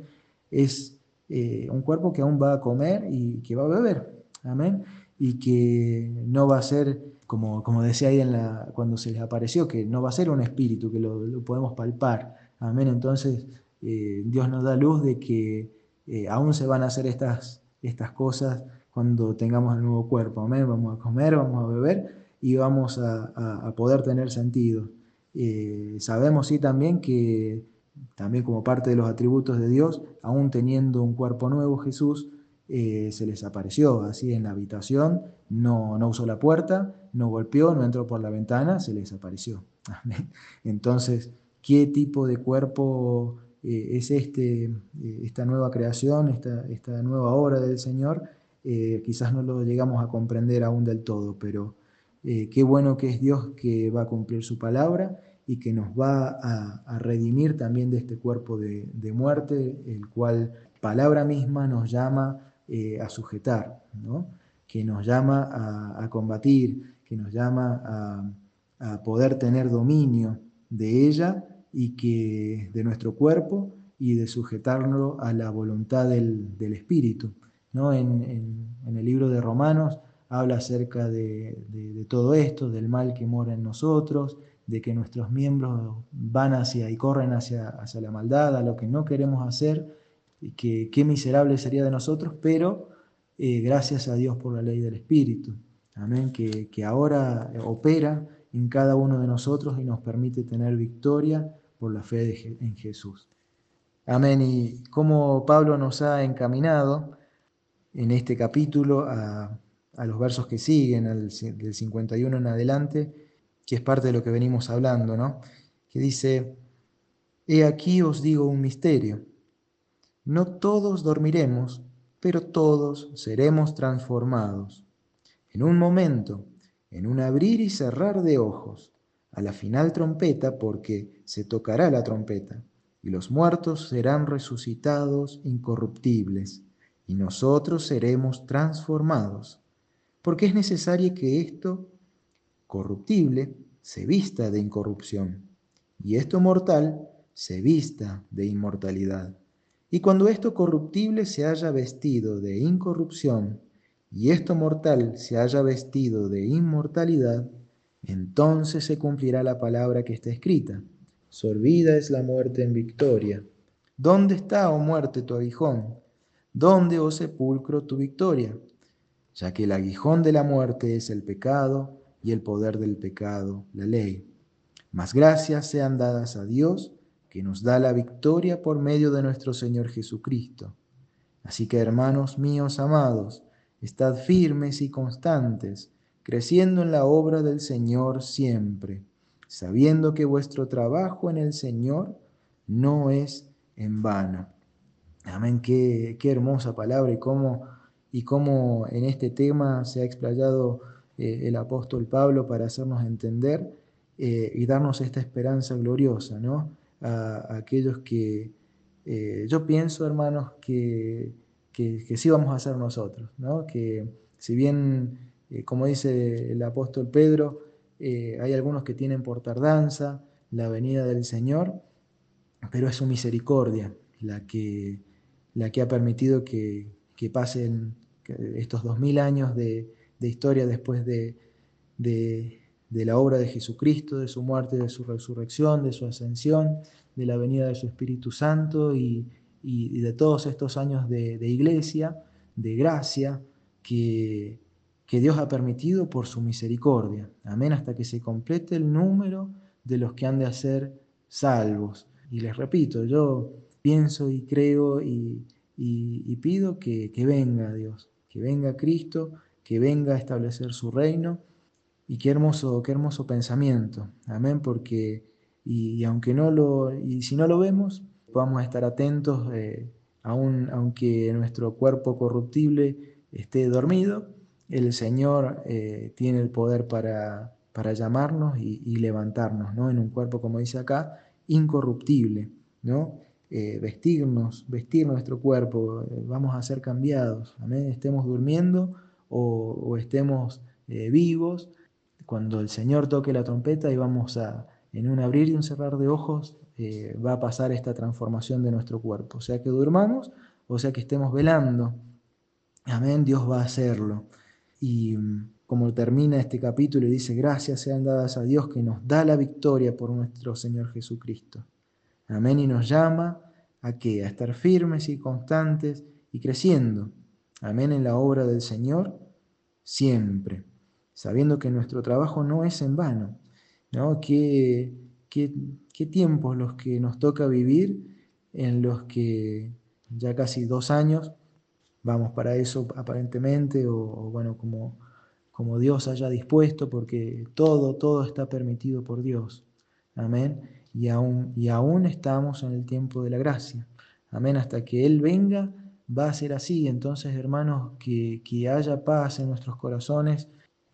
es eh, un cuerpo que aún va a comer y que va a beber, amén, y que no va a ser como, como decía ahí en la, cuando se les apareció, que no va a ser un espíritu, que lo, podemos palpar. Amén. Entonces, eh, Dios nos da luz de que eh, aún se van a hacer estas, estas cosas cuando tengamos el nuevo cuerpo. Amén. Vamos a comer, vamos a beber y vamos a poder tener sentido. Eh, sabemos sí también que también como parte de los atributos de Dios, aún teniendo un cuerpo nuevo Jesús, eh, se les apareció así en la habitación, no, no usó la puerta, no golpeó, no entró por la ventana, se les apareció. [LAUGHS] Entonces, ¿qué tipo de cuerpo eh, es este, esta nueva creación, esta, esta, nueva obra del Señor? Quizás no lo llegamos a comprender aún del todo, pero eh, qué bueno que es Dios que va a cumplir su palabra y que nos va a, a redimir también de este cuerpo de, de, muerte, el cual palabra misma nos llama eh, a sujetar, ¿no? que nos llama a, a combatir, que nos llama a, a, poder tener dominio de ella y que de nuestro cuerpo y de sujetarlo a la voluntad del, del Espíritu. ¿no? En, en, en, el libro de Romanos habla acerca de, de, todo esto, del mal que mora en nosotros, de que nuestros miembros van hacia y corren hacia, hacia la maldad, a lo que no queremos hacer, y que qué miserable sería de nosotros, pero eh, gracias a Dios por la ley del Espíritu. Amén, que, que ahora opera en cada uno de nosotros y nos permite tener victoria por la fe en Jesús. Amén. Y como Pablo nos ha encaminado en este capítulo a, a los versos que siguen, al, del 51 en adelante, que es parte de lo que venimos hablando, ¿no? Que dice, He aquí os digo un misterio. No todos dormiremos, pero todos seremos transformados. En un momento, en un abrir y cerrar de ojos, a la final trompeta, porque se tocará la trompeta, y los muertos serán resucitados incorruptibles, y nosotros seremos transformados, porque es necesario que esto corruptible se vista de incorrupción, y esto mortal se vista de inmortalidad. Y cuando esto corruptible se haya vestido de incorrupción, y esto mortal se haya vestido de inmortalidad, entonces se cumplirá la palabra que está escrita. Sorbida es la muerte en victoria. ¿Dónde está, oh muerte, tu aguijón? ¿Dónde, oh sepulcro, tu victoria? Ya que el aguijón de la muerte es el pecado, y el poder del pecado, la ley. Mas gracias sean dadas a Dios, que nos da la victoria por medio de nuestro Señor Jesucristo. Así que, hermanos míos amados, Estad firmes y constantes, creciendo en la obra del Señor siempre, sabiendo que vuestro trabajo en el Señor no es en vano. Amén, qué, qué hermosa palabra y cómo, y cómo en este tema se ha explayado eh, el apóstol Pablo para hacernos entender eh, y darnos esta esperanza gloriosa, ¿no? A, aquellos que, eh, yo pienso, hermanos, que que, sí vamos a hacer nosotros, ¿no? que si bien, como dice el apóstol Pedro, hay algunos que tienen por tardanza la venida del Señor, pero es su misericordia la que, la que ha permitido que, pasen estos dos mil años de, historia después de, de, la obra de Jesucristo, de su muerte, de su resurrección, de su ascensión, de la venida de su Espíritu Santo y, y, de todos estos años de, iglesia, de gracia, que, que Dios ha permitido por su misericordia. Amén, hasta que se complete el número de los que han de ser salvos. Y les repito, yo pienso y creo y, pido que, venga Dios, que venga Cristo, que venga a establecer su reino. Y qué hermoso, qué hermoso pensamiento. Amén, porque y, aunque no lo, y si no lo vemos, podamos estar atentos, eh, aunque nuestro cuerpo corruptible esté dormido, el Señor eh, tiene el poder para, para llamarnos y, levantarnos, ¿no? En un cuerpo, como dice acá, incorruptible, ¿no? Eh, vestirnos, vestir nuestro cuerpo, vamos a ser cambiados, ¿amén? Estemos durmiendo o, estemos vivos, cuando el Señor toque la trompeta y vamos a, en un abrir y un cerrar de ojos, eh, va a pasar esta transformación de nuestro cuerpo. O sea que durmamos, o sea que estemos velando. Amén, Dios va a hacerlo. Y mm, como termina este capítulo dice, gracias sean dadas a Dios que nos da la victoria por nuestro Señor Jesucristo. Amén, y nos llama a qué? A estar firmes y constantes y creciendo. Amén, en la obra del Señor siempre, sabiendo que nuestro trabajo no es en vano, ¿no? Que qué, tiempos los que nos toca vivir, en los que ya casi dos años vamos para eso aparentemente, o, bueno, como, como Dios haya dispuesto, porque todo, todo está permitido por Dios. Amén. Y aún, y aún estamos en el tiempo de la gracia. Amén. Hasta que Él venga, va a ser así. Entonces, hermanos, que, que haya paz en nuestros corazones,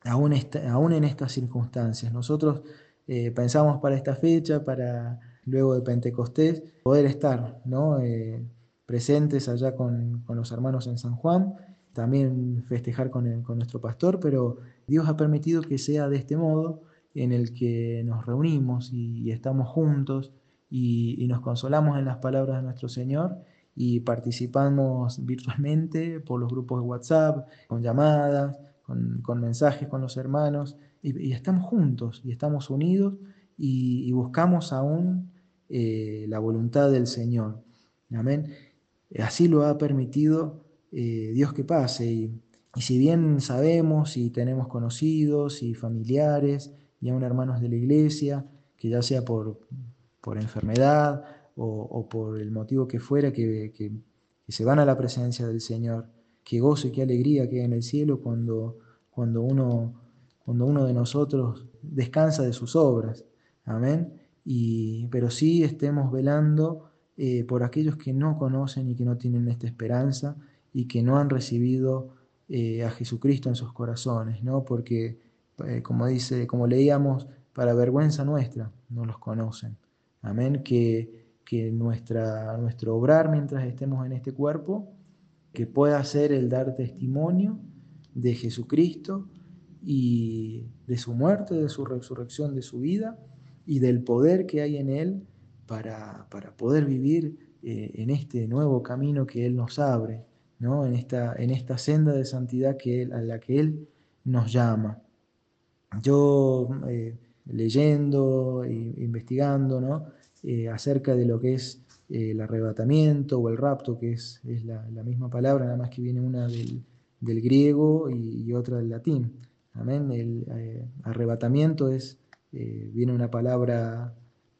aún, aún en estas circunstancias. Nosotros eh, pensamos para esta fecha, para luego de Pentecostés, poder estar ¿no? Eh, presentes allá con, los hermanos en San Juan, también festejar con, con nuestro pastor, pero Dios ha permitido que sea de este modo en el que nos reunimos y, estamos juntos y, nos consolamos en las palabras de nuestro Señor y participamos virtualmente por los grupos de WhatsApp, con llamadas, con, con mensajes con los hermanos y, estamos juntos y estamos unidos y, buscamos aún eh, la voluntad del Señor. Amén. Así lo ha permitido eh, Dios que pase. Y, si bien sabemos y tenemos conocidos y familiares y aún hermanos de la iglesia, que ya sea por, por enfermedad o, por el motivo que fuera, que, que, se van a la presencia del Señor, qué gozo y qué alegría que hay en el cielo cuando, cuando uno cuando uno de nosotros descansa de sus obras. Amén. Y, pero sí estemos velando eh, por aquellos que no conocen y que no tienen esta esperanza y que no han recibido eh, a Jesucristo en sus corazones, ¿no? Porque, eh, como dice, como leíamos, para vergüenza nuestra no los conocen. Amén. Que, que nuestra, nuestro obrar mientras estemos en este cuerpo, que pueda ser el dar testimonio de Jesucristo y de su muerte, de su resurrección, de su vida y del poder que hay en Él para, poder vivir eh, en este nuevo camino que Él nos abre, ¿no? en, esta, en esta senda de santidad que él, a la que Él nos llama. Yo eh, leyendo e investigando ¿no? Eh, acerca de lo que es el arrebatamiento o el rapto, que es, es la, misma palabra, nada más que viene una del, griego y otra del latín. Amén. El eh, arrebatamiento es, eh, viene una palabra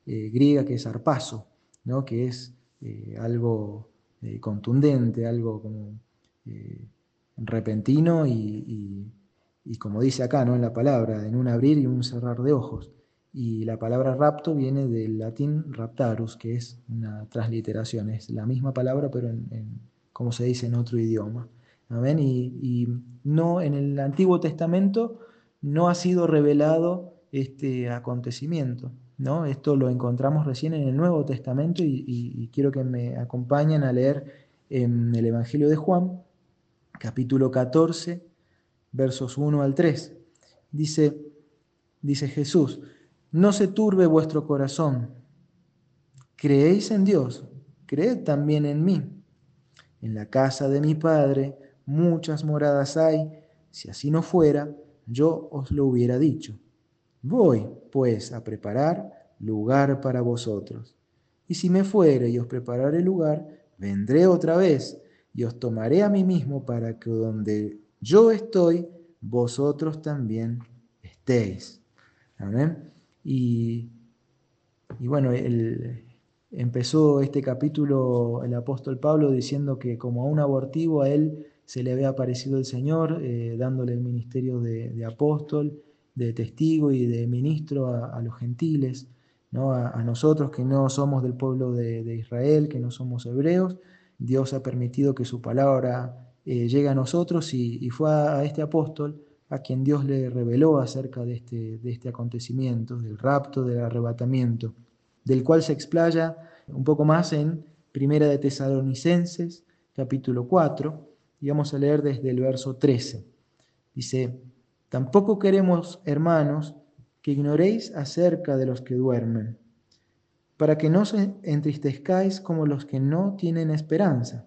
eh, griega que es arpaso, ¿no? que es algo contundente, algo como repentino y, como dice acá, ¿no? En la palabra, en un abrir y un cerrar de ojos. Y la palabra rapto viene del latín raptarus, que es una transliteración, es la misma palabra, pero en, como se dice en otro idioma. ¿Amén? Y, no, en el Antiguo Testamento no ha sido revelado este acontecimiento. ¿no? Esto lo encontramos recién en el Nuevo Testamento y, quiero que me acompañen a leer en el Evangelio de Juan, capítulo 14, versos 1 al 3. Dice, dice Jesús, no se turbe vuestro corazón. Creéis en Dios, creed también en mí. En la casa de mi Padre muchas moradas hay. Si así no fuera, yo os lo hubiera dicho. Voy, pues, a preparar lugar para vosotros. Y si me fuere y os prepararé lugar, vendré otra vez y os tomaré a mí mismo para que donde yo estoy, vosotros también estéis. Amén. Y, bueno, empezó este capítulo el apóstol Pablo diciendo que como a un abortivo a él se le había aparecido el Señor, eh, dándole el ministerio de, apóstol, de testigo y de ministro a, los gentiles, ¿no? A, nosotros que no somos del pueblo de, Israel, que no somos hebreos. Dios ha permitido que su palabra eh, llegue a nosotros y, fue a, este apóstol a quien Dios le reveló acerca de este, de este acontecimiento, del rapto, del arrebatamiento, del cual se explaya un poco más en Primera de Tesalonicenses, capítulo 4, y vamos a leer desde el verso 13. Dice, tampoco queremos, hermanos, que ignoréis acerca de los que duermen, para que no se entristezcáis como los que no tienen esperanza.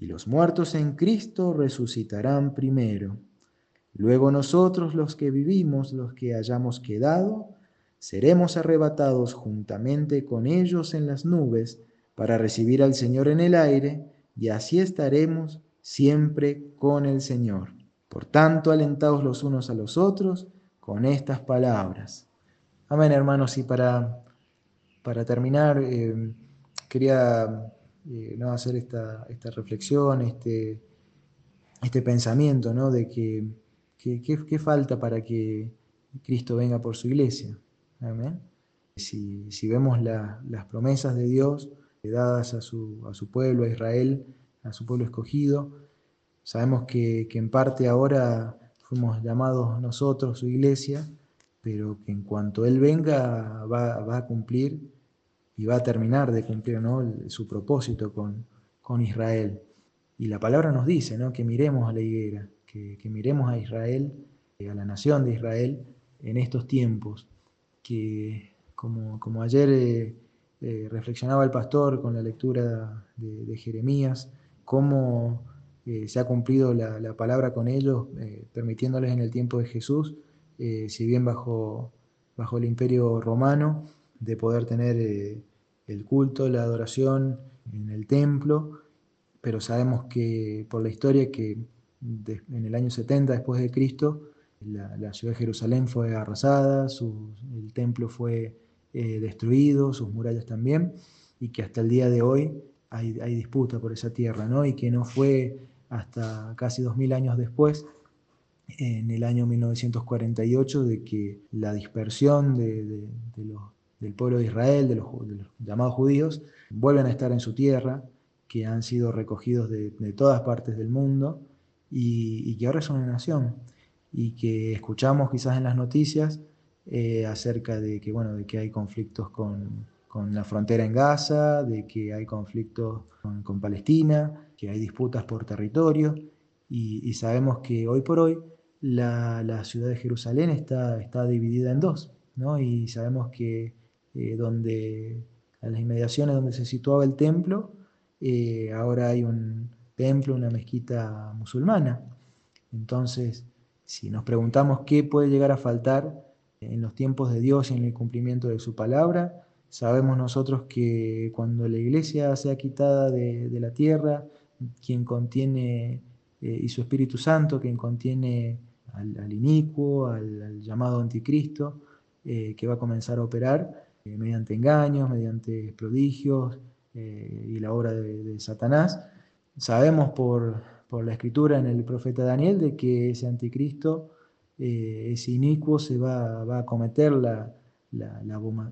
y los muertos en Cristo resucitarán primero. Luego nosotros los que vivimos, los que hayamos quedado, seremos arrebatados juntamente con ellos en las nubes para recibir al Señor en el aire, y así estaremos siempre con el Señor. Por tanto, alentaos los unos a los otros con estas palabras. Amén, hermanos. Y para, para terminar, eh, quería eh, ¿no? hacer esta, esta, reflexión, este, este pensamiento ¿no? de que, qué falta para que Cristo venga por su iglesia. Amén. Si, si vemos las promesas de Dios dadas a su, a su pueblo, a Israel, a su pueblo escogido. Sabemos que, en parte ahora fuimos llamados nosotros, su iglesia, pero que en cuanto Él venga va, a cumplir y va a terminar de cumplir su propósito con, con, Israel. Y la palabra nos dice ¿no? que miremos a la higuera, que, miremos a Israel, a la nación de Israel en estos tiempos, que como, como ayer eh, eh, reflexionaba el pastor con la lectura de, Jeremías, cómo eh, se ha cumplido la, palabra con ellos, eh, permitiéndoles en el tiempo de Jesús, eh, si bien bajo, bajo el imperio romano, de poder tener el culto, la adoración en el templo, pero sabemos que por la historia que en el año 70 después de Cristo, la, ciudad de Jerusalén fue arrasada, el templo fue destruido, sus murallas también, y que hasta el día de hoy hay, disputa por esa tierra, ¿no? Y que no fue hasta casi dos mil años después, en el año 1948, de que la dispersión de, del pueblo de Israel, de los, llamados judíos, vuelven a estar en su tierra, que han sido recogidos de, todas partes del mundo y, que ahora son una nación y que escuchamos quizás en las noticias eh, acerca de que, bueno, de que hay conflictos con, con la frontera en Gaza, de que hay conflictos con, Palestina, que hay disputas por territorio, y, sabemos que hoy por hoy la, ciudad de Jerusalén está, está dividida en dos, ¿no? y sabemos que eh, donde, a las inmediaciones donde se situaba el templo, eh, ahora hay un templo, una mezquita musulmana, Entonces, si nos preguntamos qué puede llegar a faltar en los tiempos de Dios y en el cumplimiento de su palabra, sabemos nosotros que cuando la iglesia sea quitada de, la tierra, quien contiene, eh, y su Espíritu Santo, quien contiene al, inicuo, al, llamado anticristo, que va a comenzar a operar eh, mediante engaños, mediante prodigios y la obra de Satanás, Sabemos por, la escritura en el profeta Daniel de que ese anticristo, eh, ese inicuo, se va, a cometer la,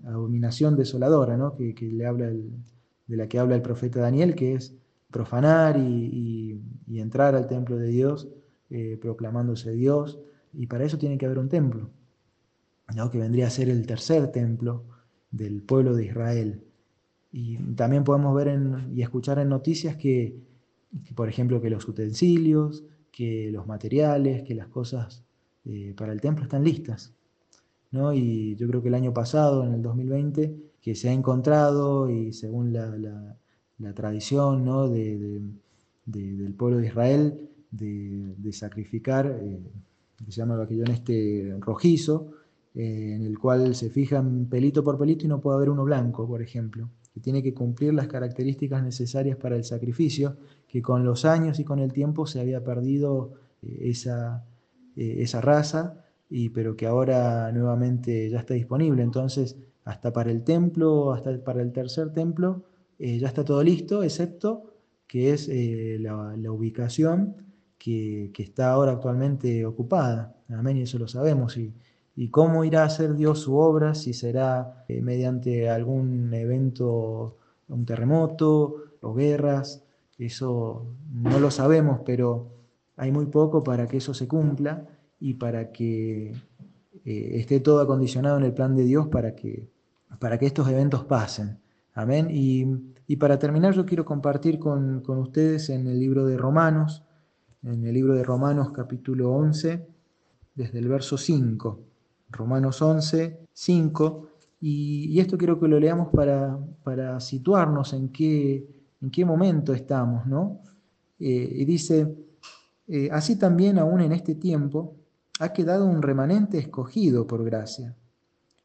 abominación desoladora, ¿no? que, le habla de la que habla el profeta Daniel, que es profanar y, entrar al templo de Dios eh, proclamándose Dios, y para eso tiene que haber un templo, ¿no? que vendría a ser el tercer templo del pueblo de Israel. Y también podemos ver y escuchar en noticias que por ejemplo, que los utensilios, que los materiales, que las cosas eh, para el templo están listas. ¿no? Y yo creo que el año pasado, en el 2020, que se ha encontrado, y según la, tradición ¿no? del pueblo de Israel, de, sacrificar, eh, que se llama el en este rojizo, eh, en el cual se fijan pelito por pelito y no puede haber uno blanco, por ejemplo, que tiene que cumplir las características necesarias para el sacrificio, que con los años y con el tiempo se había perdido eh, esa, eh, esa raza, y, pero que ahora nuevamente ya está disponible. Entonces, hasta para el templo, hasta para el tercer templo, ya está todo listo, excepto que es la, ubicación que, está ahora actualmente ocupada. Amén, y eso lo sabemos. Y, y cómo irá a hacer Dios su obra, si será mediante algún evento, un terremoto o guerras, eso no lo sabemos, pero hay muy poco para que eso se cumpla y para que eh, esté todo acondicionado en el plan de Dios para que, para que estos eventos pasen. Amén. Y, para terminar, yo quiero compartir con, ustedes en el libro de Romanos, en el libro de Romanos capítulo 11, desde el verso 5. Romanos 11, 5. Y, esto quiero que lo leamos para, para situarnos en qué, en qué momento estamos, ¿no? Eh, y dice, eh, así también aún en este tiempo ha quedado un remanente escogido por gracia.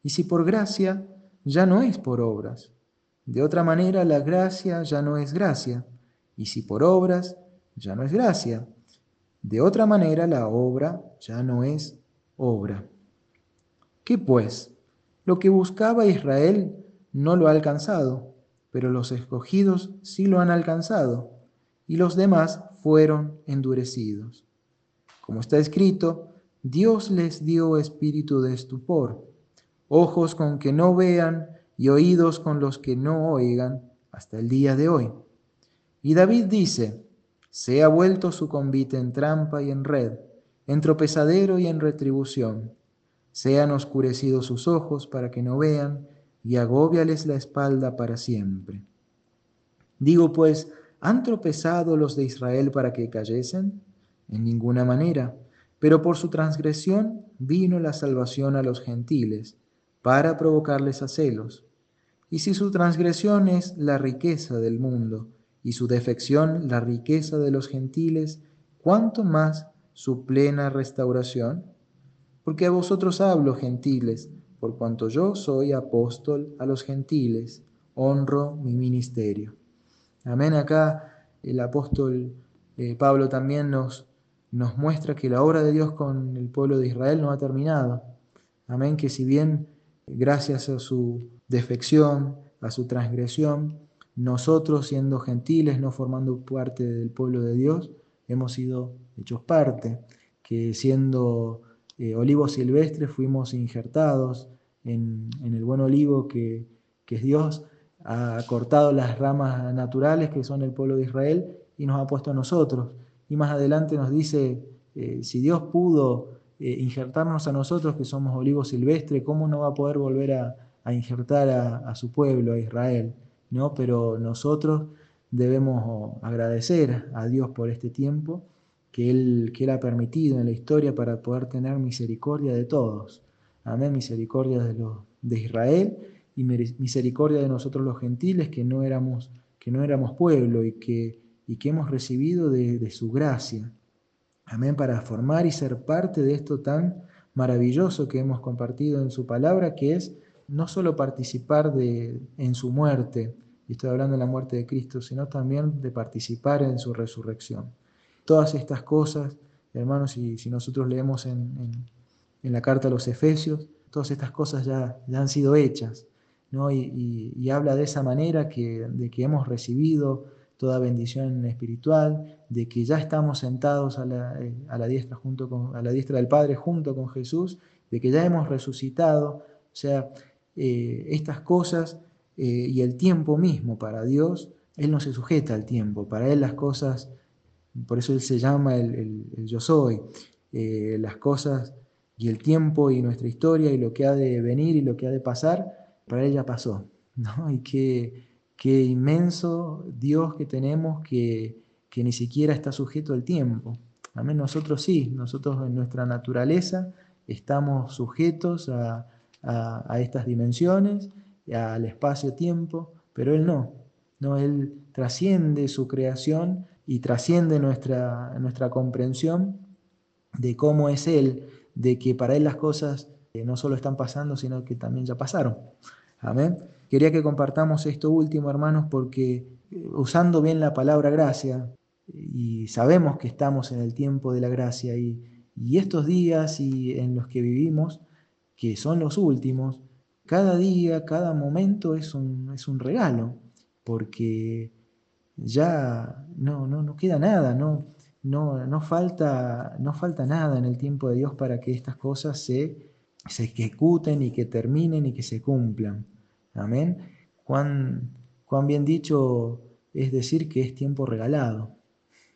Y si por gracia, ya no es por obras. De otra manera, la gracia ya no es gracia. Y si por obras, ya no es gracia. De otra manera, la obra ya no es obra. ¿Qué pues? Lo que buscaba Israel no lo ha alcanzado pero los escogidos sí lo han alcanzado, y los demás fueron endurecidos. Como está escrito, Dios les dio espíritu de estupor, ojos con que no vean y oídos con los que no oigan hasta el día de hoy. Y David dice, se ha vuelto su convite en trampa y en red, en tropezadero y en retribución. Sean oscurecidos sus ojos para que no vean y agóbiales la espalda para siempre. Digo pues, ¿han tropezado los de Israel para que cayesen? En ninguna manera, pero por su transgresión vino la salvación a los gentiles, para provocarles a celos. Y si su transgresión es la riqueza del mundo, y su defección la riqueza de los gentiles, ¿cuánto más su plena restauración? Porque a vosotros hablo, gentiles, por cuanto yo soy apóstol a los gentiles, honro mi ministerio. Amén. Acá el apóstol eh, Pablo también nos, nos muestra que la obra de Dios con el pueblo de Israel no ha terminado. Amén. Que si bien gracias a su defección, a su transgresión, nosotros siendo gentiles, no formando parte del pueblo de Dios, hemos sido hechos parte, que siendo eh, olivos silvestres fuimos injertados en, el buen olivo que, es Dios, ha cortado las ramas naturales que son el pueblo de Israel y nos ha puesto a nosotros. Y más adelante nos dice, eh, si Dios pudo eh, injertarnos a nosotros que somos olivos silvestres, ¿cómo no va a poder volver a, injertar a, su pueblo, a Israel? ¿No? Pero nosotros debemos agradecer a Dios por este tiempo que él, que él ha permitido en la historia para poder tener misericordia de todos. Amén, misericordia de, los, de Israel y misericordia de nosotros los gentiles que no éramos, que no éramos pueblo y que, y que hemos recibido de, su gracia. Amén, para formar y ser parte de esto tan maravilloso que hemos compartido en su palabra, que es no solo participar de, en su muerte, y estoy hablando de la muerte de Cristo, sino también de participar en su resurrección. Todas estas cosas, hermanos, y si nosotros leemos en, la carta a los Efesios, todas estas cosas ya, ya han sido hechas, ¿no? Y, habla de esa manera que, de que hemos recibido toda bendición espiritual, de que ya estamos sentados a la, eh, a la, diestra, junto con, a la diestra del Padre junto con Jesús, de que ya hemos resucitado, o sea, eh, estas cosas eh, y el tiempo mismo para Dios, Él no se sujeta al tiempo, para Él las cosas, por eso Él se llama el, yo soy, las cosas y el tiempo y nuestra historia y lo que ha de venir y lo que ha de pasar, para Él ya pasó, ¿no? [LAUGHS] Y que Qué inmenso Dios que tenemos que, que ni siquiera está sujeto al tiempo. Amén, nosotros sí, nosotros en nuestra naturaleza estamos sujetos a, a, estas dimensiones, al espacio-tiempo, pero Él no. no. Él trasciende su creación y trasciende nuestra, nuestra comprensión de cómo es Él, de que para Él las cosas eh, no solo están pasando, sino que también ya pasaron. Amén. Quería que compartamos esto último, hermanos, porque eh, usando bien la palabra gracia, y sabemos que estamos en el tiempo de la gracia, y, estos días y en los que vivimos, que son los últimos, cada día, cada momento es un, es un regalo, porque ya no, no, no queda nada, no, no, no, falta, no falta nada en el tiempo de Dios para que estas cosas se, se ejecuten y que terminen y que se cumplan. Amén. Cuán, cuán bien dicho es decir que es tiempo regalado,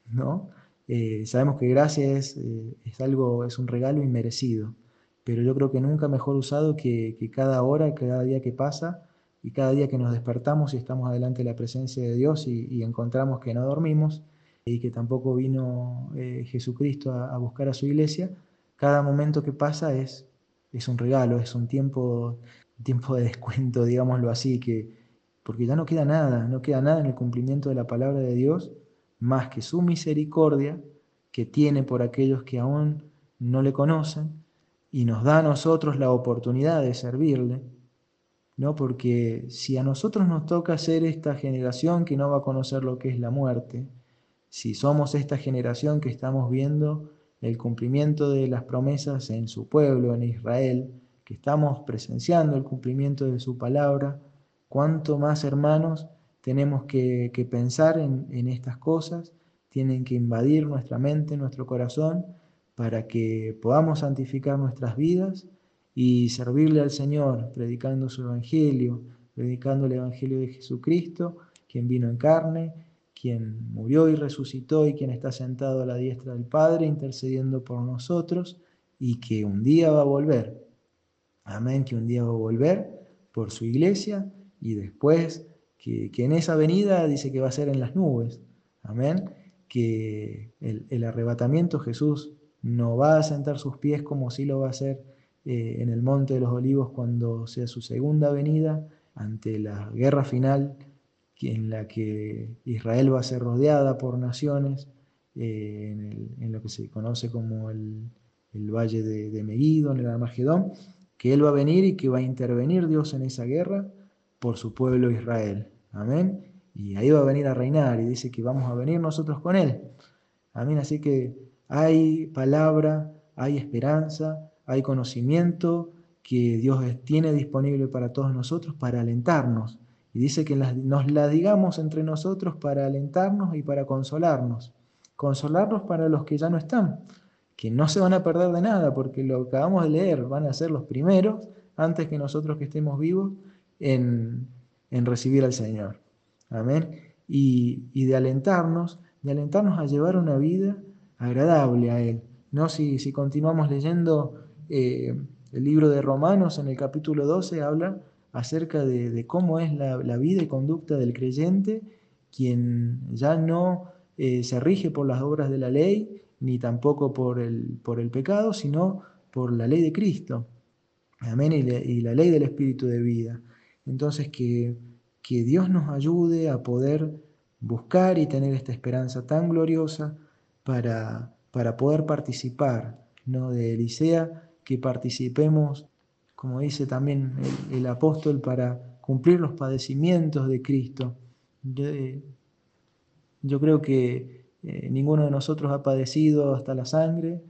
¿no? Eh, sabemos que gracia es, eh, es, algo, es un regalo inmerecido, pero yo creo que nunca mejor usado que, que, cada hora, cada día que pasa y cada día que nos despertamos y estamos adelante de la presencia de Dios y, encontramos que no dormimos y que tampoco vino eh, Jesucristo a, buscar a su iglesia, cada momento que pasa es, es un regalo, es un tiempo tiempo de descuento, digámoslo así, que, porque ya no queda nada, no queda nada en el cumplimiento de la palabra de Dios, más que su misericordia que tiene por aquellos que aún no le conocen y nos da a nosotros la oportunidad de servirle, ¿no? Porque si a nosotros nos toca ser esta generación que no va a conocer lo que es la muerte, si somos esta generación que estamos viendo el cumplimiento de las promesas en su pueblo, en Israel, que estamos presenciando el cumplimiento de su palabra, cuánto más hermanos tenemos que, pensar en, en, estas cosas, tienen que invadir nuestra mente, nuestro corazón, para que podamos santificar nuestras vidas y servirle al Señor, predicando su Evangelio, predicando el Evangelio de Jesucristo, quien vino en carne, quien murió y resucitó y quien está sentado a la diestra del Padre, intercediendo por nosotros y que un día va a volver Amén, que un día va a volver por su iglesia y después que, en esa venida dice que va a ser en las nubes. Amén, que el, arrebatamiento Jesús no va a sentar sus pies como si lo va a hacer eh, en el Monte de los Olivos cuando sea su segunda venida ante la guerra final en la que Israel va a ser rodeada por naciones, eh, en, lo que se conoce como el, valle de, de en el Armagedón, que Él va a venir y que va a intervenir Dios en esa guerra por su pueblo Israel. Amén. Y ahí va a venir a reinar y dice que vamos a venir nosotros con Él. Amén. Así que hay palabra, hay esperanza, hay conocimiento que Dios tiene disponible para todos nosotros para alentarnos. Y dice que nos la digamos entre nosotros para alentarnos y para consolarnos. Consolarnos para los que ya no están que no se van a perder de nada, porque lo acabamos de leer van a ser los primeros, antes que nosotros que estemos vivos, en, recibir al Señor. Amén. Y, de alentarnos, de alentarnos a llevar una vida agradable a Él. ¿no? Si, si continuamos leyendo eh, el libro de Romanos, en el capítulo 12 habla acerca de, cómo es la, vida y conducta del creyente, quien ya no eh, se rige por las obras de la ley, ni tampoco por el, por el pecado, sino por la ley de Cristo. Amén. Y, la ley del Espíritu de vida. Entonces, que, que Dios nos ayude a poder buscar y tener esta esperanza tan gloriosa para, para poder participar ¿no? de Elisea, que participemos, como dice también el, apóstol, para cumplir los padecimientos de Cristo. Yo, eh, creo que eh, ninguno de nosotros ha padecido hasta la sangre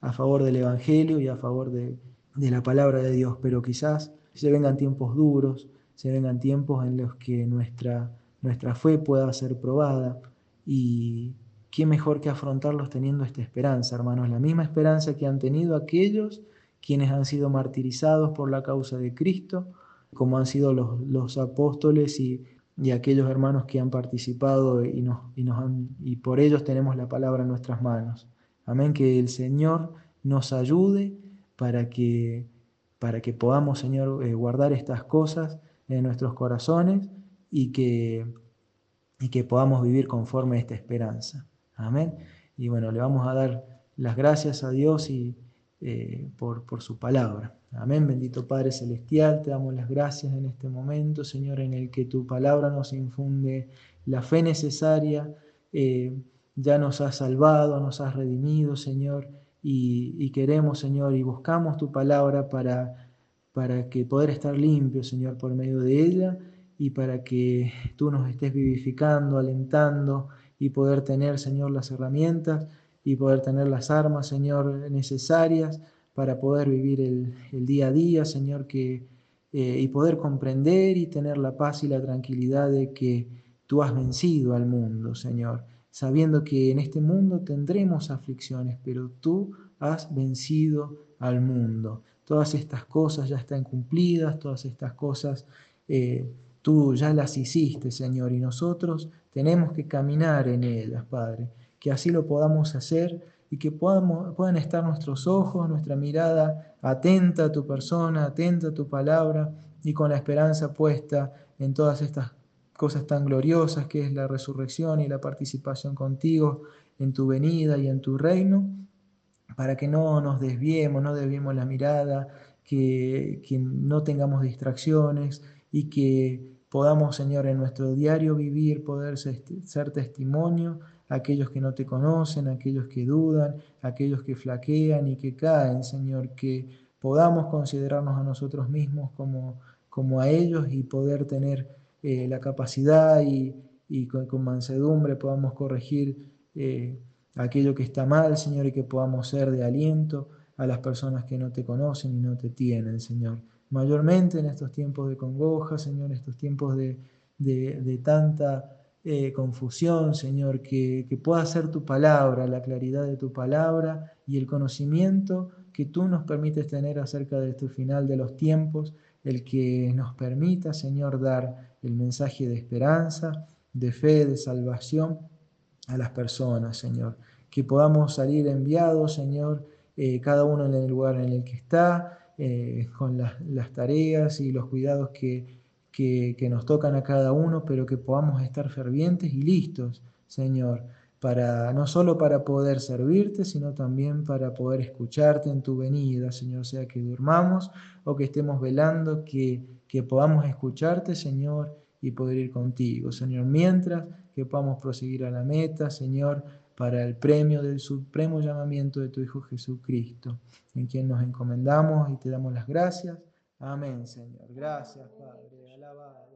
a favor del Evangelio y a favor de, de la palabra de Dios, pero quizás se vengan tiempos duros, se vengan tiempos en los que nuestra, nuestra fe pueda ser probada y qué mejor que afrontarlos teniendo esta esperanza, hermanos, la misma esperanza que han tenido aquellos quienes han sido martirizados por la causa de Cristo, como han sido los, los apóstoles y, y, aquellos hermanos que han participado y, nos, y, nos han, y por ellos tenemos la palabra en nuestras manos. Amén, que el Señor nos ayude para que, para que podamos, Señor, eh, guardar estas cosas en nuestros corazones y que, y que podamos vivir conforme a esta esperanza. Amén. Y bueno, le vamos a dar las gracias a Dios y, eh, por, por, su palabra. Amén. Bendito Padre Celestial, te damos las gracias en este momento, Señor, en el que tu palabra nos infunde la fe necesaria. Eh, ya nos has salvado, nos has redimido, Señor, y, y queremos, Señor, y buscamos tu palabra para para que poder estar limpio, Señor, por medio de ella y para que tú nos estés vivificando, alentando y poder tener, Señor, las herramientas y poder tener las armas, Señor, necesarias para poder vivir el, día a día, Señor, que, eh, y poder comprender y tener la paz y la tranquilidad de que tú has vencido al mundo, Señor, sabiendo que en este mundo tendremos aflicciones, pero tú has vencido al mundo. Todas estas cosas ya están cumplidas, todas estas cosas eh, tú ya las hiciste, Señor, y nosotros tenemos que caminar en ellas, Padre, que así lo podamos hacer y que puedan estar nuestros ojos, nuestra mirada atenta a tu persona, atenta a tu palabra y con la esperanza puesta en todas estas cosas tan gloriosas que es la resurrección y la participación contigo en tu venida y en tu reino para que no nos desviemos, no desviemos la mirada, que, no tengamos distracciones y que podamos, Señor, en nuestro diario vivir, poder ser testimonio aquellos que no te conocen, aquellos que dudan, aquellos que flaquean y que caen, Señor, que podamos considerarnos a nosotros mismos como, como a ellos y poder tener eh, la capacidad y, con, mansedumbre podamos corregir. Eh, aquello que está mal, Señor, y que podamos ser de aliento a las personas que no te conocen y no te tienen, Señor. Mayormente en estos tiempos de congoja, Señor, estos tiempos de, de, tanta eh, confusión, Señor, que, que pueda ser tu palabra, la claridad de tu palabra y el conocimiento que tú nos permites tener acerca de este final de los tiempos, el que nos permita, Señor, dar el mensaje de esperanza, de fe, de salvación a las personas, Señor. Que podamos salir enviados, Señor, eh, cada uno en el lugar en el que está, eh, con las, tareas y los cuidados que, que, nos tocan a cada uno, pero que podamos estar fervientes y listos, Señor, para no solo para poder servirte, sino también para poder escucharte en tu venida, Señor, sea que durmamos o que estemos velando, que, que podamos escucharte, Señor, y poder ir contigo, Señor, mientras que podamos proseguir a la meta, Señor, para el premio del supremo llamamiento de tu Hijo Jesucristo, en quien nos encomendamos y te damos las gracias. Amén, Señor. Gracias, Padre. Alabado, alabado.